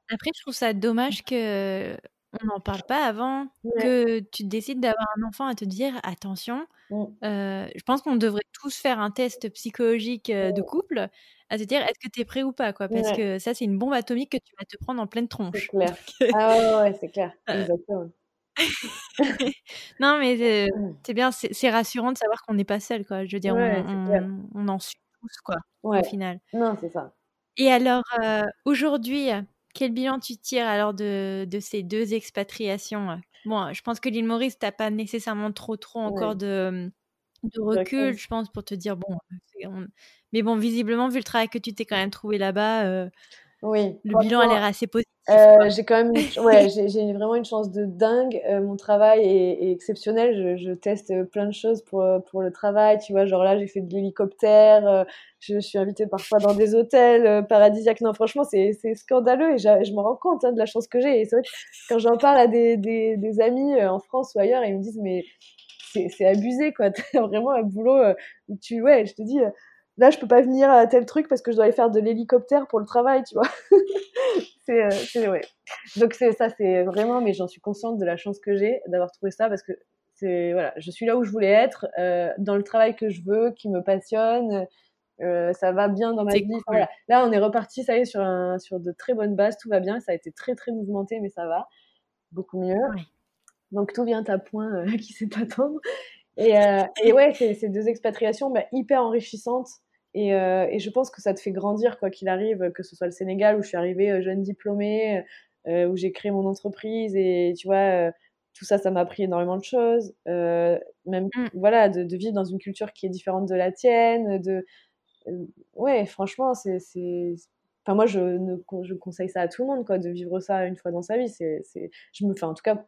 Après, je trouve ça dommage que on n'en parle pas avant, que tu décides d'avoir un enfant à te dire attention. Mm. Euh, je pense qu'on devrait tous faire un test psychologique euh, de couple à te dire est-ce que tu es prêt ou pas quoi? Parce que ça c'est une bombe atomique que tu vas te prendre en pleine tronche. C'est clair. ah ouais, c'est clair. Exactement. non mais mmh. c'est bien, c'est rassurant de savoir qu'on n'est pas seul quoi. Je veux dire, on, en suit tous quoi au final. Non, c'est ça. Et alors aujourd'hui, quel bilan tu tires alors de, de, ces deux expatriations Bon, je pense que l'île Maurice, t'as pas nécessairement trop trop encore de, de recul, je pense, pour te dire bon, mais bon, visiblement, vu le travail que tu t'es quand même trouvé là-bas, euh, oui, le bilan a l'air assez positif. Euh, j'ai quand même, ouais, j'ai vraiment une chance de dingue. Euh, mon travail est, exceptionnel. Je, je, teste plein de choses pour pour le travail. Tu vois, genre là, j'ai fait de l'hélicoptère. je, suis invitée parfois dans des hôtels paradisiaques. Non, franchement, c'est scandaleux et je me rends compte hein, de la chance que j'ai. Et c'est vrai que quand j'en parle à des, des, des amis en France ou ailleurs, ils me disent mais c'est abusé quoi. T'as vraiment un boulot où tu, ouais, je te dis là je peux pas venir à tel truc parce que je dois aller faire de l'hélicoptère pour le travail tu vois. C'est euh, ouais. Donc c'est ça c'est vraiment mais j'en suis consciente de la chance que j'ai d'avoir trouvé ça parce que c'est voilà je suis là où je voulais être euh, dans le travail que je veux qui me passionne euh, ça va bien dans ma vie voilà. là on est reparti ça y est sur un sur de très bonnes bases tout va bien ça a été très très mouvementé mais ça va beaucoup mieux. Donc tout vient à point qui sait attendre et, euh, et ouais, ces deux expatriations bah, hyper enrichissantes. Et, euh, et, je pense que ça te fait grandir, quoi qu'il arrive, que ce soit le Sénégal où je suis arrivée euh, jeune diplômée, euh, où j'ai créé mon entreprise. Et tu vois, tout ça, ça m'a appris énormément de choses. même, mmh. voilà, de, de, vivre dans une culture qui est différente de la tienne. De, ouais, franchement, c'est. Enfin, moi, je, ne, je conseille ça à tout le monde, quoi, de vivre ça une fois dans sa vie. C'est, je me, enfin, en tout cas,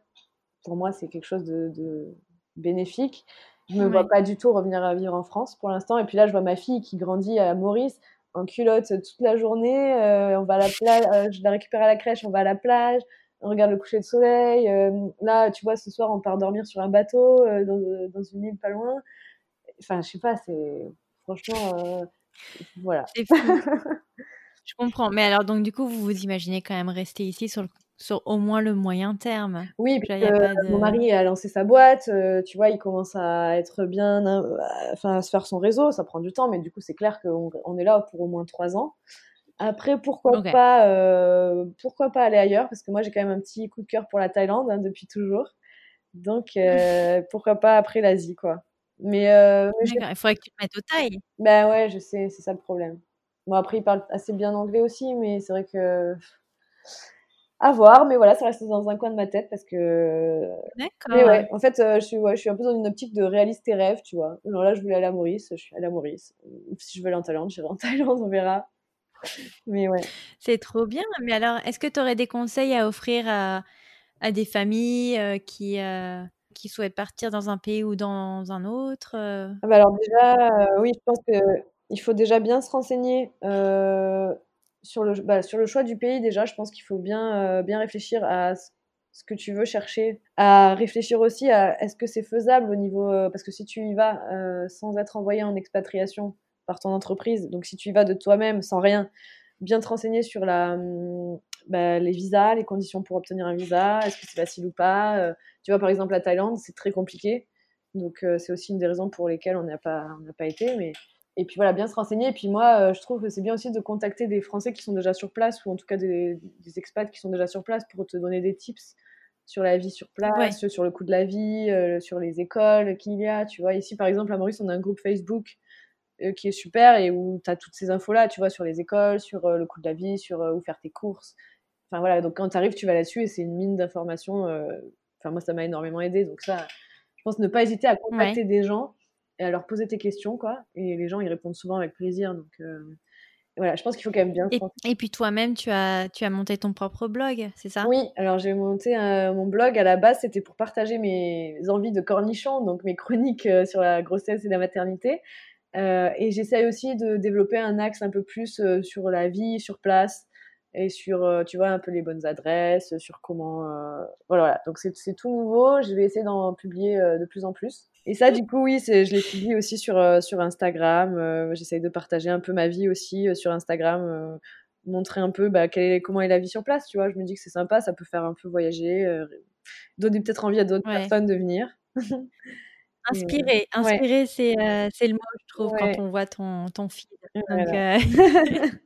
pour moi, c'est quelque chose de, de bénéfique. Je me vois pas du tout revenir à vivre en France pour l'instant. Et puis là, je vois ma fille qui grandit à Maurice en culotte toute la journée. Euh, on va à la plage, euh, je la récupère à la crèche, on va à la plage, on regarde le coucher de soleil. Euh, là, tu vois, ce soir, on part dormir sur un bateau dans, dans, une île pas loin. Enfin, je sais pas, c'est franchement, voilà. je comprends. Mais alors, donc, du coup, vous vous imaginez quand même rester ici sur le sur au moins le moyen terme. Oui, puis mon mari a lancé sa boîte, euh, tu vois, il commence à être bien, euh, enfin à se faire son réseau, ça prend du temps, mais du coup c'est clair qu'on on est là pour au moins trois ans. Après, pourquoi pas, euh, pourquoi pas aller ailleurs? Parce que moi j'ai quand même un petit coup de cœur pour la Thaïlande hein, depuis toujours, donc pourquoi pas après l'Asie, quoi. Mais, il faudrait que tu te mettes au Thaï. Ben ouais, je sais, c'est ça le problème. Bon après il parle assez bien anglais aussi, mais c'est vrai que à voir, mais voilà, ça reste dans un coin de ma tête parce que. D'accord. ouais, en fait, euh, je, suis, ouais, je suis un peu dans une optique de réaliser tes rêves, tu vois. Genre là, je voulais aller à Maurice, je suis allée à Maurice. Si je veux aller en Thaïlande, j'irai en Thaïlande, on verra. Mais ouais. C'est trop bien. Mais alors, est-ce que tu aurais des conseils à offrir à, à des familles euh, qui, euh, qui souhaitent partir dans un pays ou dans un autre ah bah Alors, déjà, oui, je pense qu'il faut déjà bien se renseigner sur le, bah, sur le choix du pays, déjà, je pense qu'il faut bien, euh, bien réfléchir à ce que tu veux chercher, à réfléchir aussi à est-ce que c'est faisable au niveau. Euh, parce que si tu y vas euh, sans être envoyé en expatriation par ton entreprise, donc si tu y vas de toi-même, sans rien, bien te renseigner sur la, hum, bah, les visas, les conditions pour obtenir un visa, est-ce que c'est facile ou pas. tu vois, par exemple, la Thaïlande, c'est très compliqué. Donc, c'est aussi une des raisons pour lesquelles on n'a pas, pas été. Mais... Et puis voilà, bien se renseigner. Et puis moi, je trouve que c'est bien aussi de contacter des Français qui sont déjà sur place, ou en tout cas des, des expats qui sont déjà sur place pour te donner des tips sur la vie sur place, sur le coût de la vie, euh, sur les écoles qu'il y a. Tu vois, ici par exemple à Maurice, on a un groupe Facebook euh, qui est super et où tu as toutes ces infos-là, tu vois, sur les écoles, sur euh, le coût de la vie, sur où faire tes courses. Enfin voilà, donc quand tu arrives, tu vas là-dessus et c'est une mine d'informations. Enfin, moi, ça m'a énormément aidé. Donc ça, je pense ne pas hésiter à contacter des gens et à leur poser tes questions, quoi. Et les gens, ils répondent souvent avec plaisir. Donc voilà, je pense qu'il faut quand même bien. Et, et puis toi-même, tu as, tu as monté ton propre blog, c'est ça? Oui, alors j'ai monté euh, mon blog à la base, c'était pour partager mes envies de cornichons, donc mes chroniques euh, sur la grossesse et la maternité. Euh, et j'essaye aussi de développer un axe un peu plus sur la vie sur place et sur, tu vois, un peu les bonnes adresses, sur comment. Voilà, donc c'est tout nouveau. Je vais essayer d'en publier de plus en plus. Et ça, du coup, oui, je l'ai publié aussi sur, euh, sur Instagram. Euh, j'essaye de partager un peu ma vie aussi euh, sur Instagram, montrer un peu bah, est, comment est la vie sur place. Tu vois, je me dis que c'est sympa, ça peut faire un peu voyager, donner peut-être envie à d'autres personnes de venir. Inspirer, inspirer, c'est le mot, je trouve, quand on voit ton, ton feed.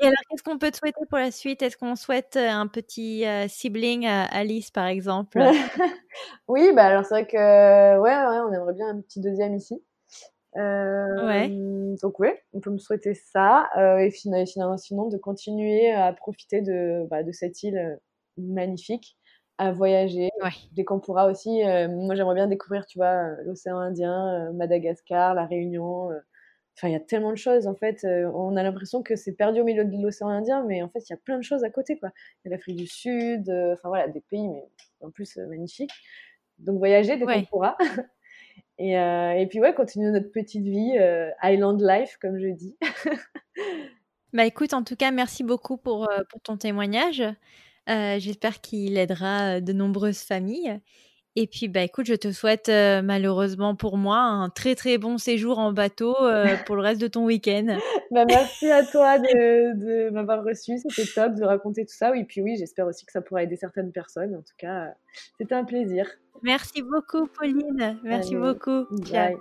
Et alors, qu'est-ce qu'on peut te souhaiter pour la suite? Est-ce qu'on souhaite un petit sibling à Alice, par exemple? Oui, bah alors c'est vrai que ouais, ouais, on aimerait bien un petit deuxième ici. ouais. Donc ouais, on peut me souhaiter ça. et sinon, sinon, de continuer à profiter de, bah, de cette île magnifique, à voyager. Dès qu'on pourra aussi. moi, j'aimerais bien découvrir, tu vois, l'océan Indien, Madagascar, la Réunion Enfin, il y a tellement de choses, en fait. Euh, on a l'impression que c'est perdu au milieu de l'océan Indien, mais en fait, il y a plein de choses à côté, quoi. Il y a l'Afrique du Sud, euh, enfin voilà, des pays, mais en plus euh, magnifiques. Donc, voyager dès qu'on pourra. et, et, puis, ouais, continuer notre petite vie, Island Life, comme je dis. bah, écoute, en tout cas, merci beaucoup pour, pour ton témoignage. J'espère qu'il aidera de nombreuses familles. Et puis, bah, écoute, je te souhaite euh, malheureusement pour moi un très très bon séjour en bateau euh, pour le reste de ton week-end. bah, merci à toi de, de m'avoir reçu, c'était top de raconter tout ça. Et puis oui, j'espère aussi que ça pourra aider certaines personnes. En tout cas, c'était un plaisir. Merci beaucoup, Pauline. Merci beaucoup. Ciao.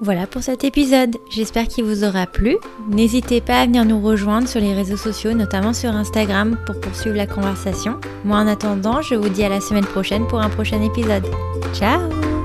Voilà pour cet épisode, j'espère qu'il vous aura plu. N'hésitez pas à venir nous rejoindre sur les réseaux sociaux, notamment sur Instagram, pour poursuivre la conversation. Moi en attendant, je vous dis à la semaine prochaine pour un prochain épisode. Ciao